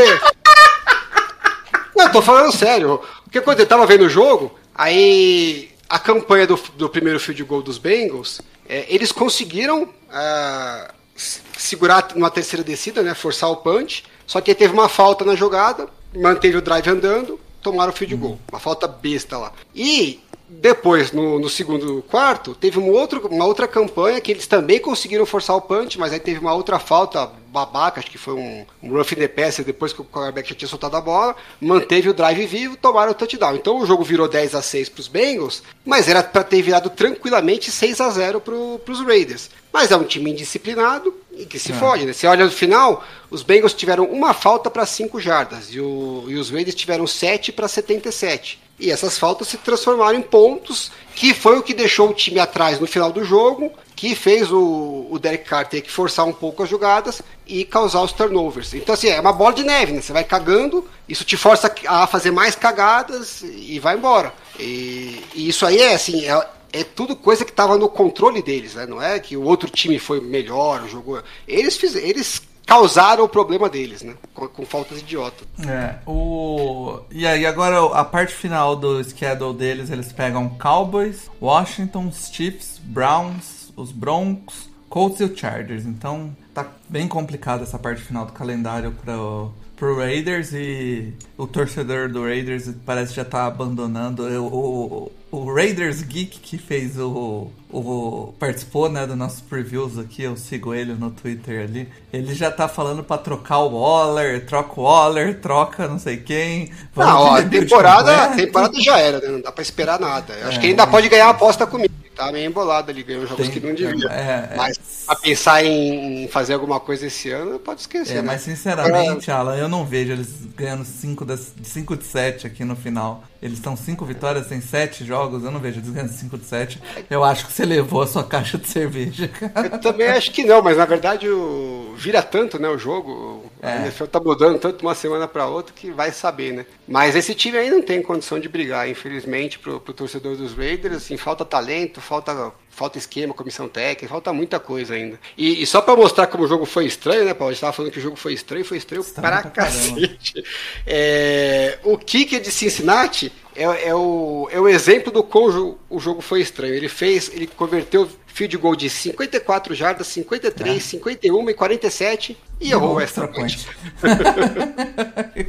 Não, tô falando sério. Porque quando eu tava vendo o jogo, aí a campanha do, do primeiro field goal dos Bengals, é, eles conseguiram ah, s- segurar numa terceira descida, né? Forçar o punch. Só que teve uma falta na jogada, manteve o drive andando, tomaram o field goal. Uma falta besta lá. E depois, no, no segundo quarto, teve um outro, uma outra campanha que eles também conseguiram forçar o punch, mas aí teve uma outra falta babaca, acho que foi um, um rough in the passer depois que o quarterback já tinha soltado a bola, manteve o drive vivo, tomaram o touchdown. Então o jogo virou 10 a 6 para os Bengals, mas era para ter virado tranquilamente 6 a 0 para os Raiders. Mas é um time indisciplinado e que se fode, né? Você olha no final, os Bengals tiveram uma falta para 5 jardas e, o, e os Raiders tiveram 7 para 77. E essas faltas se transformaram em pontos, que foi o que deixou o time atrás no final do jogo, que fez o, o Derek Carr ter que forçar um pouco as jogadas e causar os turnovers. Então, assim, é uma bola de neve, né? Você vai cagando, isso te força a fazer mais cagadas e vai embora. E, e isso aí é, assim, é, é tudo coisa que estava no controle deles, né? Não é que o outro time foi melhor, jogou. Eles fizeram, eles causaram o problema deles, né? Com, com faltas idiotas. É, o... E aí agora a parte final do schedule deles, eles pegam Cowboys, Washington, Chiefs, Browns, os Broncos, Colts e o Chargers. Então tá bem complicada essa parte final do calendário pro, pro Raiders e o torcedor do Raiders parece já tá abandonando. O, o, o Raiders Geek que fez o, o participou né, do nosso previews aqui, eu sigo ele no Twitter ali. Ele já tá falando pra trocar o Waller, troca o Waller, troca não sei quem. Não, ó, a temporada, completo. temporada já era, né? Não dá pra esperar nada. Eu acho É. que ainda pode ganhar a aposta comigo. Tá meio embolado ali, ganhou jogos Tem- que não devia. é, é. Mas a pensar em fazer alguma coisa esse ano, pode esquecer. É, né? mas sinceramente, Alan, eu não vejo eles ganhando 5 cinco de 7 aqui no final. Eles estão 5 vitórias, tem 7 jogos, eu não vejo eles ganhando 5 de 7. Eu acho que você levou a sua caixa de cerveja. Eu também acho que não, mas na verdade o... vira tanto, né, o jogo. A É. NFL tá mudando tanto de uma semana pra outra que vai saber, né? Mas esse time aí não tem condição de brigar, infelizmente, pro, pro torcedor dos Raiders, assim, falta talento, falta falta esquema, comissão técnica, falta muita coisa ainda. E, e só pra mostrar como o jogo foi estranho, né, Paulo? A gente tava falando que o jogo foi estranho, foi estranho, Estranho pra pra cacete. É, o kicker de Cincinnati é, é o, é o exemplo do como o jo- o jogo foi estranho. Ele fez, ele converteu field goal de 54 jardas, 53, 51 e 47 e errou o extra point.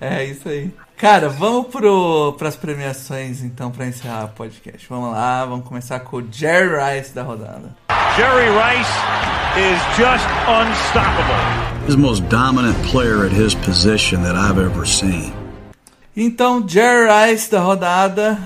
é isso aí. Cara, vamos pro, pras premiações então pra encerrar o podcast. Vamos lá, vamos começar com o Jerry Rice da rodada. Jerry Rice is just unstoppable. He's the most dominant player at his position that I've ever seen. Então, Jerry Rice da rodada,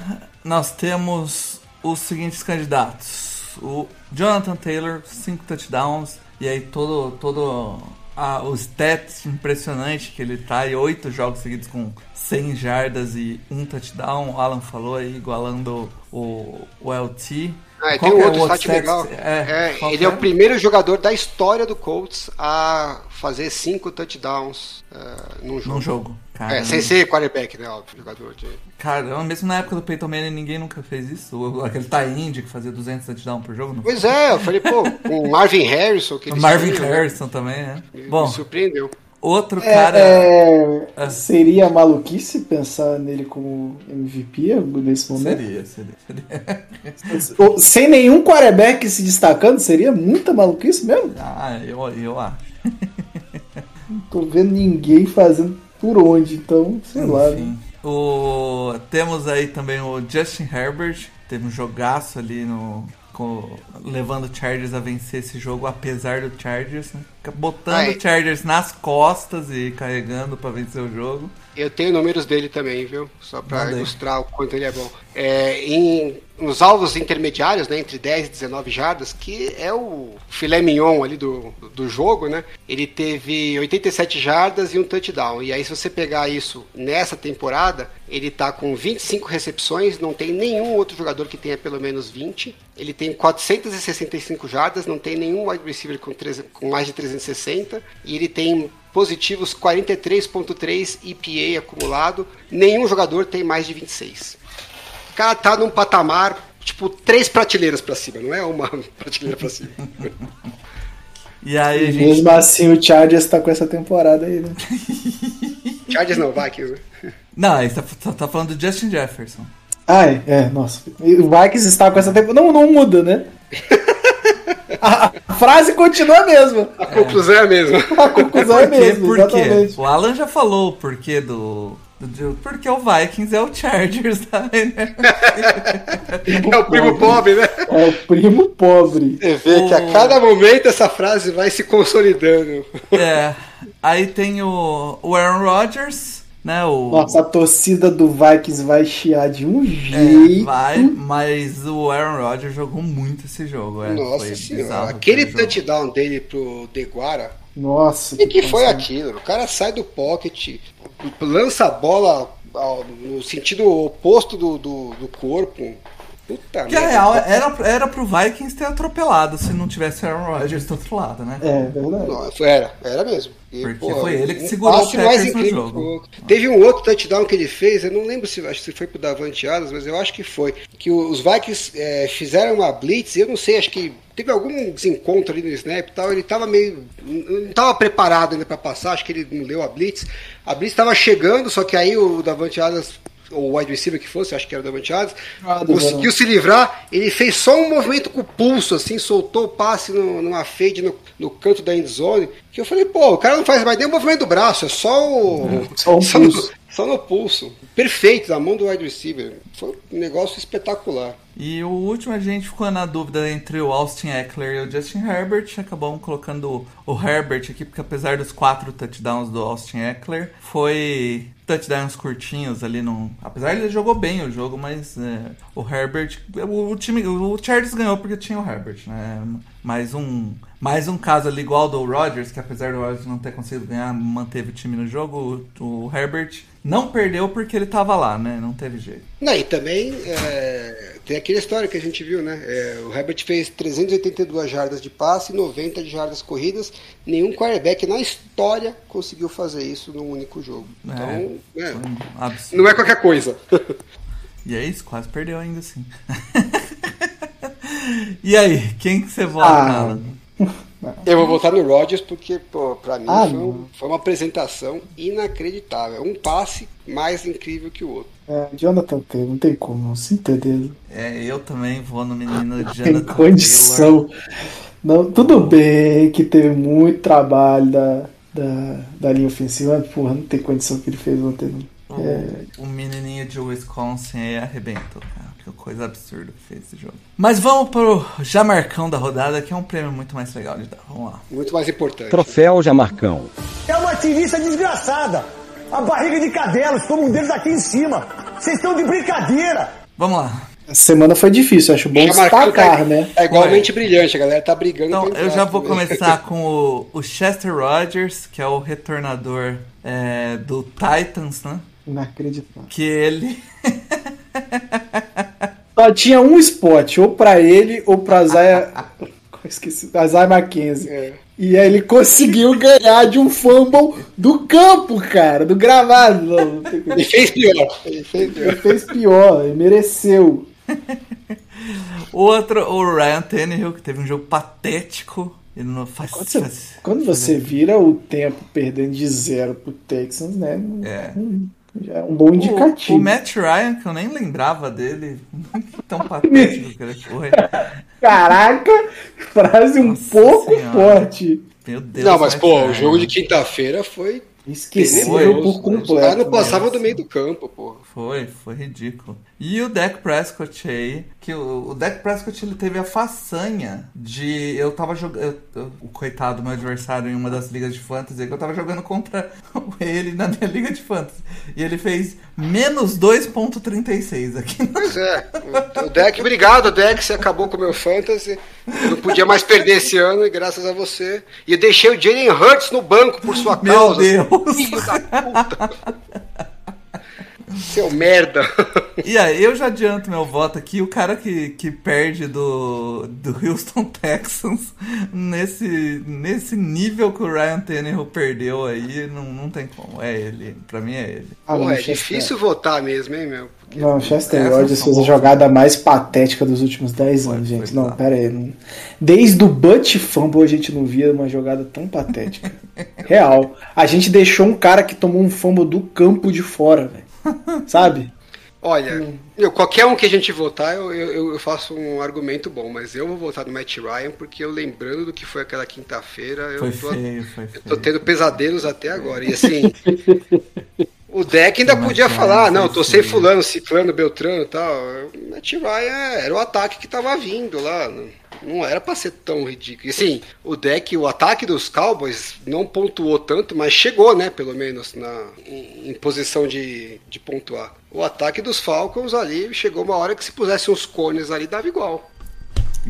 nós temos os seguintes candidatos: o Jonathan Taylor, 5 touchdowns, e aí todo, todo a, o stats impressionante que ele tá, e 8 jogos seguidos com 100 jardas e um touchdown. O Alan falou aí, igualando o, o LT. Ah, tem um é outro stat legal. É, É, ele que é o primeiro jogador da história do Colts a fazer cinco touchdowns eh, num jogo. Num jogo. Caramba. É, sem ser quarterback, né? Óbvio, jogador de. Caramba, mesmo na época do Peyton Manning ninguém nunca fez isso. Aquele Tainde que fazia 200 touchdowns por jogo. Não Pois é, eu falei, pô, o Marvin Harrison, que O Marvin tinham, né? Harrison também, né? Me- Bom, Me surpreendeu. outro É, cara. é, seria maluquice pensar nele como MVP nesse momento? Seria, seria, seria. Sem nenhum quarterback se destacando, seria muita maluquice mesmo? Ah, eu, eu acho. Não tô vendo ninguém fazendo por onde, então, sei lá. O, temos aí também o Justin Herbert. Teve um jogaço ali no. com- levando o Chargers a vencer esse jogo, apesar do Chargers, né? Botando Ai. o Chargers nas costas e carregando pra vencer o jogo. Eu tenho números dele também, viu? Só aí. ilustrar o quanto ele é bom. É, em, nos alvos intermediários, né, entre 10 e 19 jardas, que é o filé mignon ali do, do jogo, né? Ele teve 87 jardas e um touchdown. E aí, se você pegar isso nessa temporada, ele tá com 25 recepções, não tem nenhum outro jogador que tenha pelo menos 20. Ele tem 465 jardas, não tem nenhum wide receiver com, 300 com mais de 360. E ele tem positivos 43.3 EPA acumulado. Nenhum jogador tem mais de 26. O cara tá num patamar, tipo, três prateleiras pra cima, não é uma prateleira pra cima. E aí a E gente. mesmo assim o Chargers tá com essa temporada aí, né? Chargers não, Vikings, né? Não, aí tá, tá, tá falando do Justin Jefferson. Ai, é, nossa. E O Vikings está com essa temporada. Não, não muda, né? A, a frase continua a mesma. A conclusão é a mesma. A conclusão é a Por quê? mesma, Por quê? O Alan já falou o porquê do, Do- Porque o Vikings é o Chargers da NFL. É o primo pobre, né? É o primo pobre. Você vê que a O- cada momento essa frase vai se consolidando. É. Aí tem o, o Aaron Rodgers, né? O, Nossa, a torcida do Vikings vai chiar de um é, jeito. vai, mas o Aaron Rodgers jogou muito esse jogo. É, Nossa foi senhora. Aquele aquele jogo. touchdown dele pro Deguara. Nossa, O que, que foi aquilo? O cara sai do pocket, lança a bola no sentido oposto do, do, do corpo. Puta Que a real era, era pro Vikings ter atropelado se não tivesse o Aaron Rodgers do outro lado, né? É, verdade. Era, era mesmo. E, Porque foi ele que segurou passe o Packers mais no incrível jogo. que o outro. Teve um outro touchdown que ele fez, eu não lembro se, acho que foi pro Davante Adams, mas eu acho que foi. Que os Vikings é, fizeram uma blitz, eu não sei, acho que teve algum desencontro ali no snap e tal, ele tava meio. não tava preparado ainda para passar, acho que ele não leu a blitz. A blitz tava chegando, só que aí o Davante Adams ou o wide receiver que fosse, acho que era o Davante Adams, Ah, conseguiu se livrar, ele fez só um movimento com o pulso, assim, soltou o passe no- numa fade no, no canto da endzone, que eu falei, pô, o cara não faz mais nem o movimento do braço, é só o... Só o no- pulso. Só no pulso. Perfeito, na mão do wide receiver. Foi um negócio espetacular. E o último a gente ficou na dúvida entre o Austin Eckler e o Justin Herbert. Acabamos colocando o Herbert aqui, porque apesar dos quatro touchdowns do Austin Eckler, foi touchdowns curtinhos ali. No... Apesar ele jogou bem o jogo, mas é, o Herbert. O, time. O Chargers ganhou porque tinha o Herbert, né? Mais um. Mais um caso ali igual do Rodgers, que apesar do Rodgers não ter conseguido ganhar, manteve o time no jogo. O, o Herbert não perdeu porque ele tava lá, né? Não teve jeito. Não, e também é, tem aquela história que a gente viu, né? É, o Herbert fez 382 jardas de passe e 90 de jardas corridas. Nenhum quarterback na história conseguiu fazer isso num único jogo. Então, é, um não é qualquer coisa. E é isso, quase perdeu ainda assim. e aí, quem que você vota, Ah, Alan? Eu vou votar no Rodgers porque, pô, pra mim Ah, foi, foi uma apresentação inacreditável. Um passe mais incrível que o outro. É, Jonathan Taylor, não tem como, sem certeza. É, eu também vou no menino Tem Jonathan Taylor. condição. Não, tudo bem que teve muito trabalho da, da, da linha ofensiva, mas porra, não tem condição que ele fez ontem. não. É, O menininho de Wisconsin aí arrebentou, cara. Que coisa absurda que fez esse jogo. Mas vamos pro Jamarcão da rodada, que é um prêmio muito mais legal de dar. Vamos lá. Muito mais importante. Troféu Jamarcão. É uma ativista desgraçada. A barriga de cadelos, como um deles aqui em cima. Vocês estão de brincadeira. Vamos lá. essa semana foi difícil, acho bom destacar, tá, né? tá igualmente brilhante, a galera tá brigando. Então, eu já vou também. começar com o, o Chester Rogers, que é o retornador é, do Titans, né? Inacreditável. Que ele. Só tinha um spot, ou pra ele, ou pra Zaya. Esqueci, a Zaya Mackenzie. É. E aí ele conseguiu ganhar de um fumble do campo, cara, do gravado. Não, não. Ele fez pior. Ele fez Ele pior. fez pior, ele mereceu. Outro, o Ryan Tannehill, que teve um jogo patético. Ele não faz. Quando você, faz- quando você vira o tempo perdendo de zero pro Texans, né? É. hum, Já é um bom indicativo. O, o Matt Ryan, que eu nem lembrava dele, tão patético que ele foi. Caraca, frase um Nossa pouco Senhora. forte. Meu Deus. Não, mas Matt pô, o Ryan. jogo de quinta-feira foi. Esqueceu por Os caras não completo. passavam do meio do campo, pô. Foi, foi ridículo. E o Dak Prescott aí, que o, o Dak Prescott ele teve a façanha de. Eu tava jogando. O coitado do meu adversário em uma das ligas de fantasy, que eu tava jogando contra ele na minha liga de fantasy. E ele fez menos 2,36 aqui. Pois é. O Deck, obrigado, Deck. Você acabou com o meu fantasy. Eu não podia mais perder esse ano, e graças a você. E eu deixei o Jalen Hurts no banco por sua Meu causa. Deus! Filho da puta. Seu merda. E aí, eu já adianto meu voto aqui. O cara que, que perde do, do Houston Texans nesse, nesse nível que o Ryan Tannehill perdeu aí, não, não tem como. É ele. Pra mim é ele. Ah, Pô, é difícil votar mesmo, hein, meu? Porque Não, Chester são fez a jogada mais patética dos últimos 10 Foi, anos, foi gente. Não, bizarro. pera aí. Não... Desde o Butt Fumble a gente não via uma jogada tão patética. Real. A gente deixou um cara que tomou um fumble do campo de fora, velho. Sabe? Olha, eu, qualquer um que a gente votar, eu, eu, eu faço um argumento bom, mas eu vou votar no Matt Ryan, porque eu lembrando do que foi aquela quinta-feira, eu tô, feio, eu tô tendo pesadelos até agora. E assim, O deck ainda podia falar, não tô se- sem fulano, ciclano, beltrano e tal. O Matt Ryan era o ataque que tava vindo lá. Não, não era pra ser tão ridículo. E assim, o deck, o ataque dos Cowboys não pontuou tanto, mas chegou, né, pelo menos, na, em, em posição de, de pontuar. O ataque dos Falcons ali chegou uma hora que se pusesse uns cones ali, dava igual.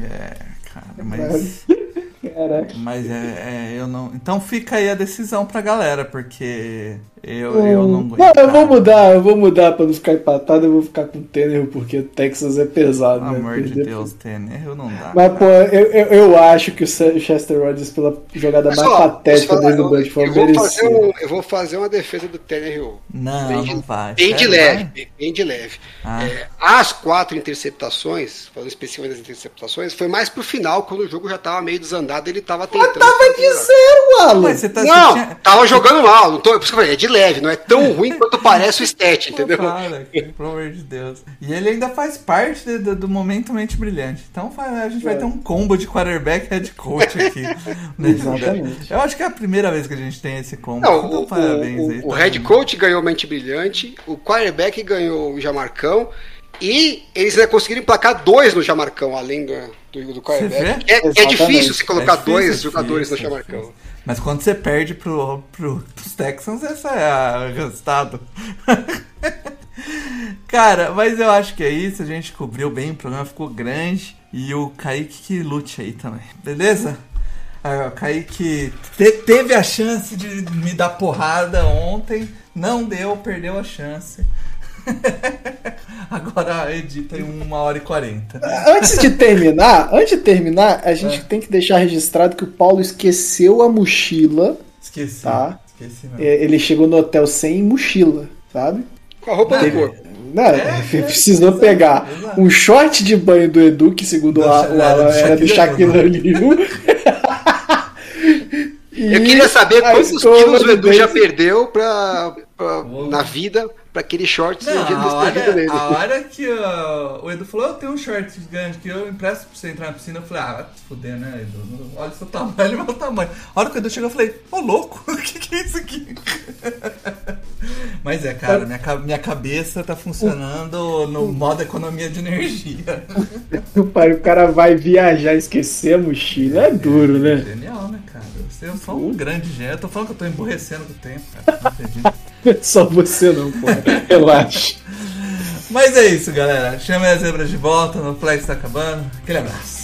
É, cara, mas. Caraca. Mas é, é, eu não. Então fica aí a decisão pra galera, porque eu, eu não aguento. Não, eu vou cara. mudar, eu vou mudar pra não ficar empatado, eu vou ficar com o Tannehill, porque o Texas é pesado, Pelo né? amor de Perder- Deus, Tanner, não dá. Mas, pô, eu, eu, eu acho que o Chester Rogers, pela jogada Mas, mais ó, patética posso falar, desde o eu- Bud, foi eu, vou fazer merecer. um, eu vou fazer uma defesa do Tannehill. Não, bem de, não vai. Bem de leve, vai? bem, bem de leve. Ah. É, as quatro interceptações, falando especificamente das interceptações, foi mais pro final, quando o jogo já tava meio desandado, ele tava tentando. Tava fazer- de zero, Alan! Mas você tá Não, tinha- tava jogando mal, não tô, por isso que eu falei, é de leve, não é tão ruim quanto parece o stat, Pô, entendeu? para, pelo amor de Deus. E ele ainda faz parte de- do, do momento mente brilhante. Então a gente vai ter um combo de quarterback e head coach aqui. Exatamente. Eu acho que é a primeira vez que a gente tem esse combo. Não, então o, parabéns o- aí. o tá head coach ganhou mente brilhante, o quarterback ganhou o Jamarcão, e eles ainda conseguiram emplacar dois no Jamarcão, além do, do, do quarterback. É, é difícil se colocar É difícil, dois é jogadores difícil, no é Jamarcão. Mas quando você perde pro, pro, pros Texans, essa é o resultado. Cara, mas eu acho que é isso. A gente cobriu bem, o programa ficou grande. E o Kaique que lute aí também, beleza? Ah, o Kaique te- teve a chance de me dar porrada ontem, não deu, perdeu a chance. Agora edita em uma hora e quarenta. Antes de terminar, antes de terminar, a gente É. tem que deixar registrado que o Paulo esqueceu a mochila. Esqueci. Tá. Esqueci mesmo. É, Ele chegou no hotel sem mochila, sabe? Com a roupa do corpo. Não, precisou pegar É, exato. um short de banho do Edu, que segundo Do o Alan era do Shaquille O'Neal. Eu queria saber quantos quilos o Edu já perdeu pra, pra- na vida pra aquele shorts Não, a hora, dele. a hora que uh, o Edu falou, eu tenho um short gigante que eu empresto pra você entrar na piscina, eu falei, ah, vai se fuder, né, Edu? Olha o seu tamanho, olha o meu tamanho. A hora que o Edu chegou, eu falei, ô louco, o que, que é isso aqui? Mas é, cara, minha, minha cabeça tá funcionando no modo economia de energia. Pai, o cara vai viajar e esquecer a mochila. É duro, né? Genial, né, cara? Você é só um grande gênio. Eu tô falando que eu tô emborrecendo com o tempo, cara. Não acredito. Só você não, pô. Relaxa. Mas é isso, galera. Chame as zebras de volta, no Flex tá acabando. Aquele abraço.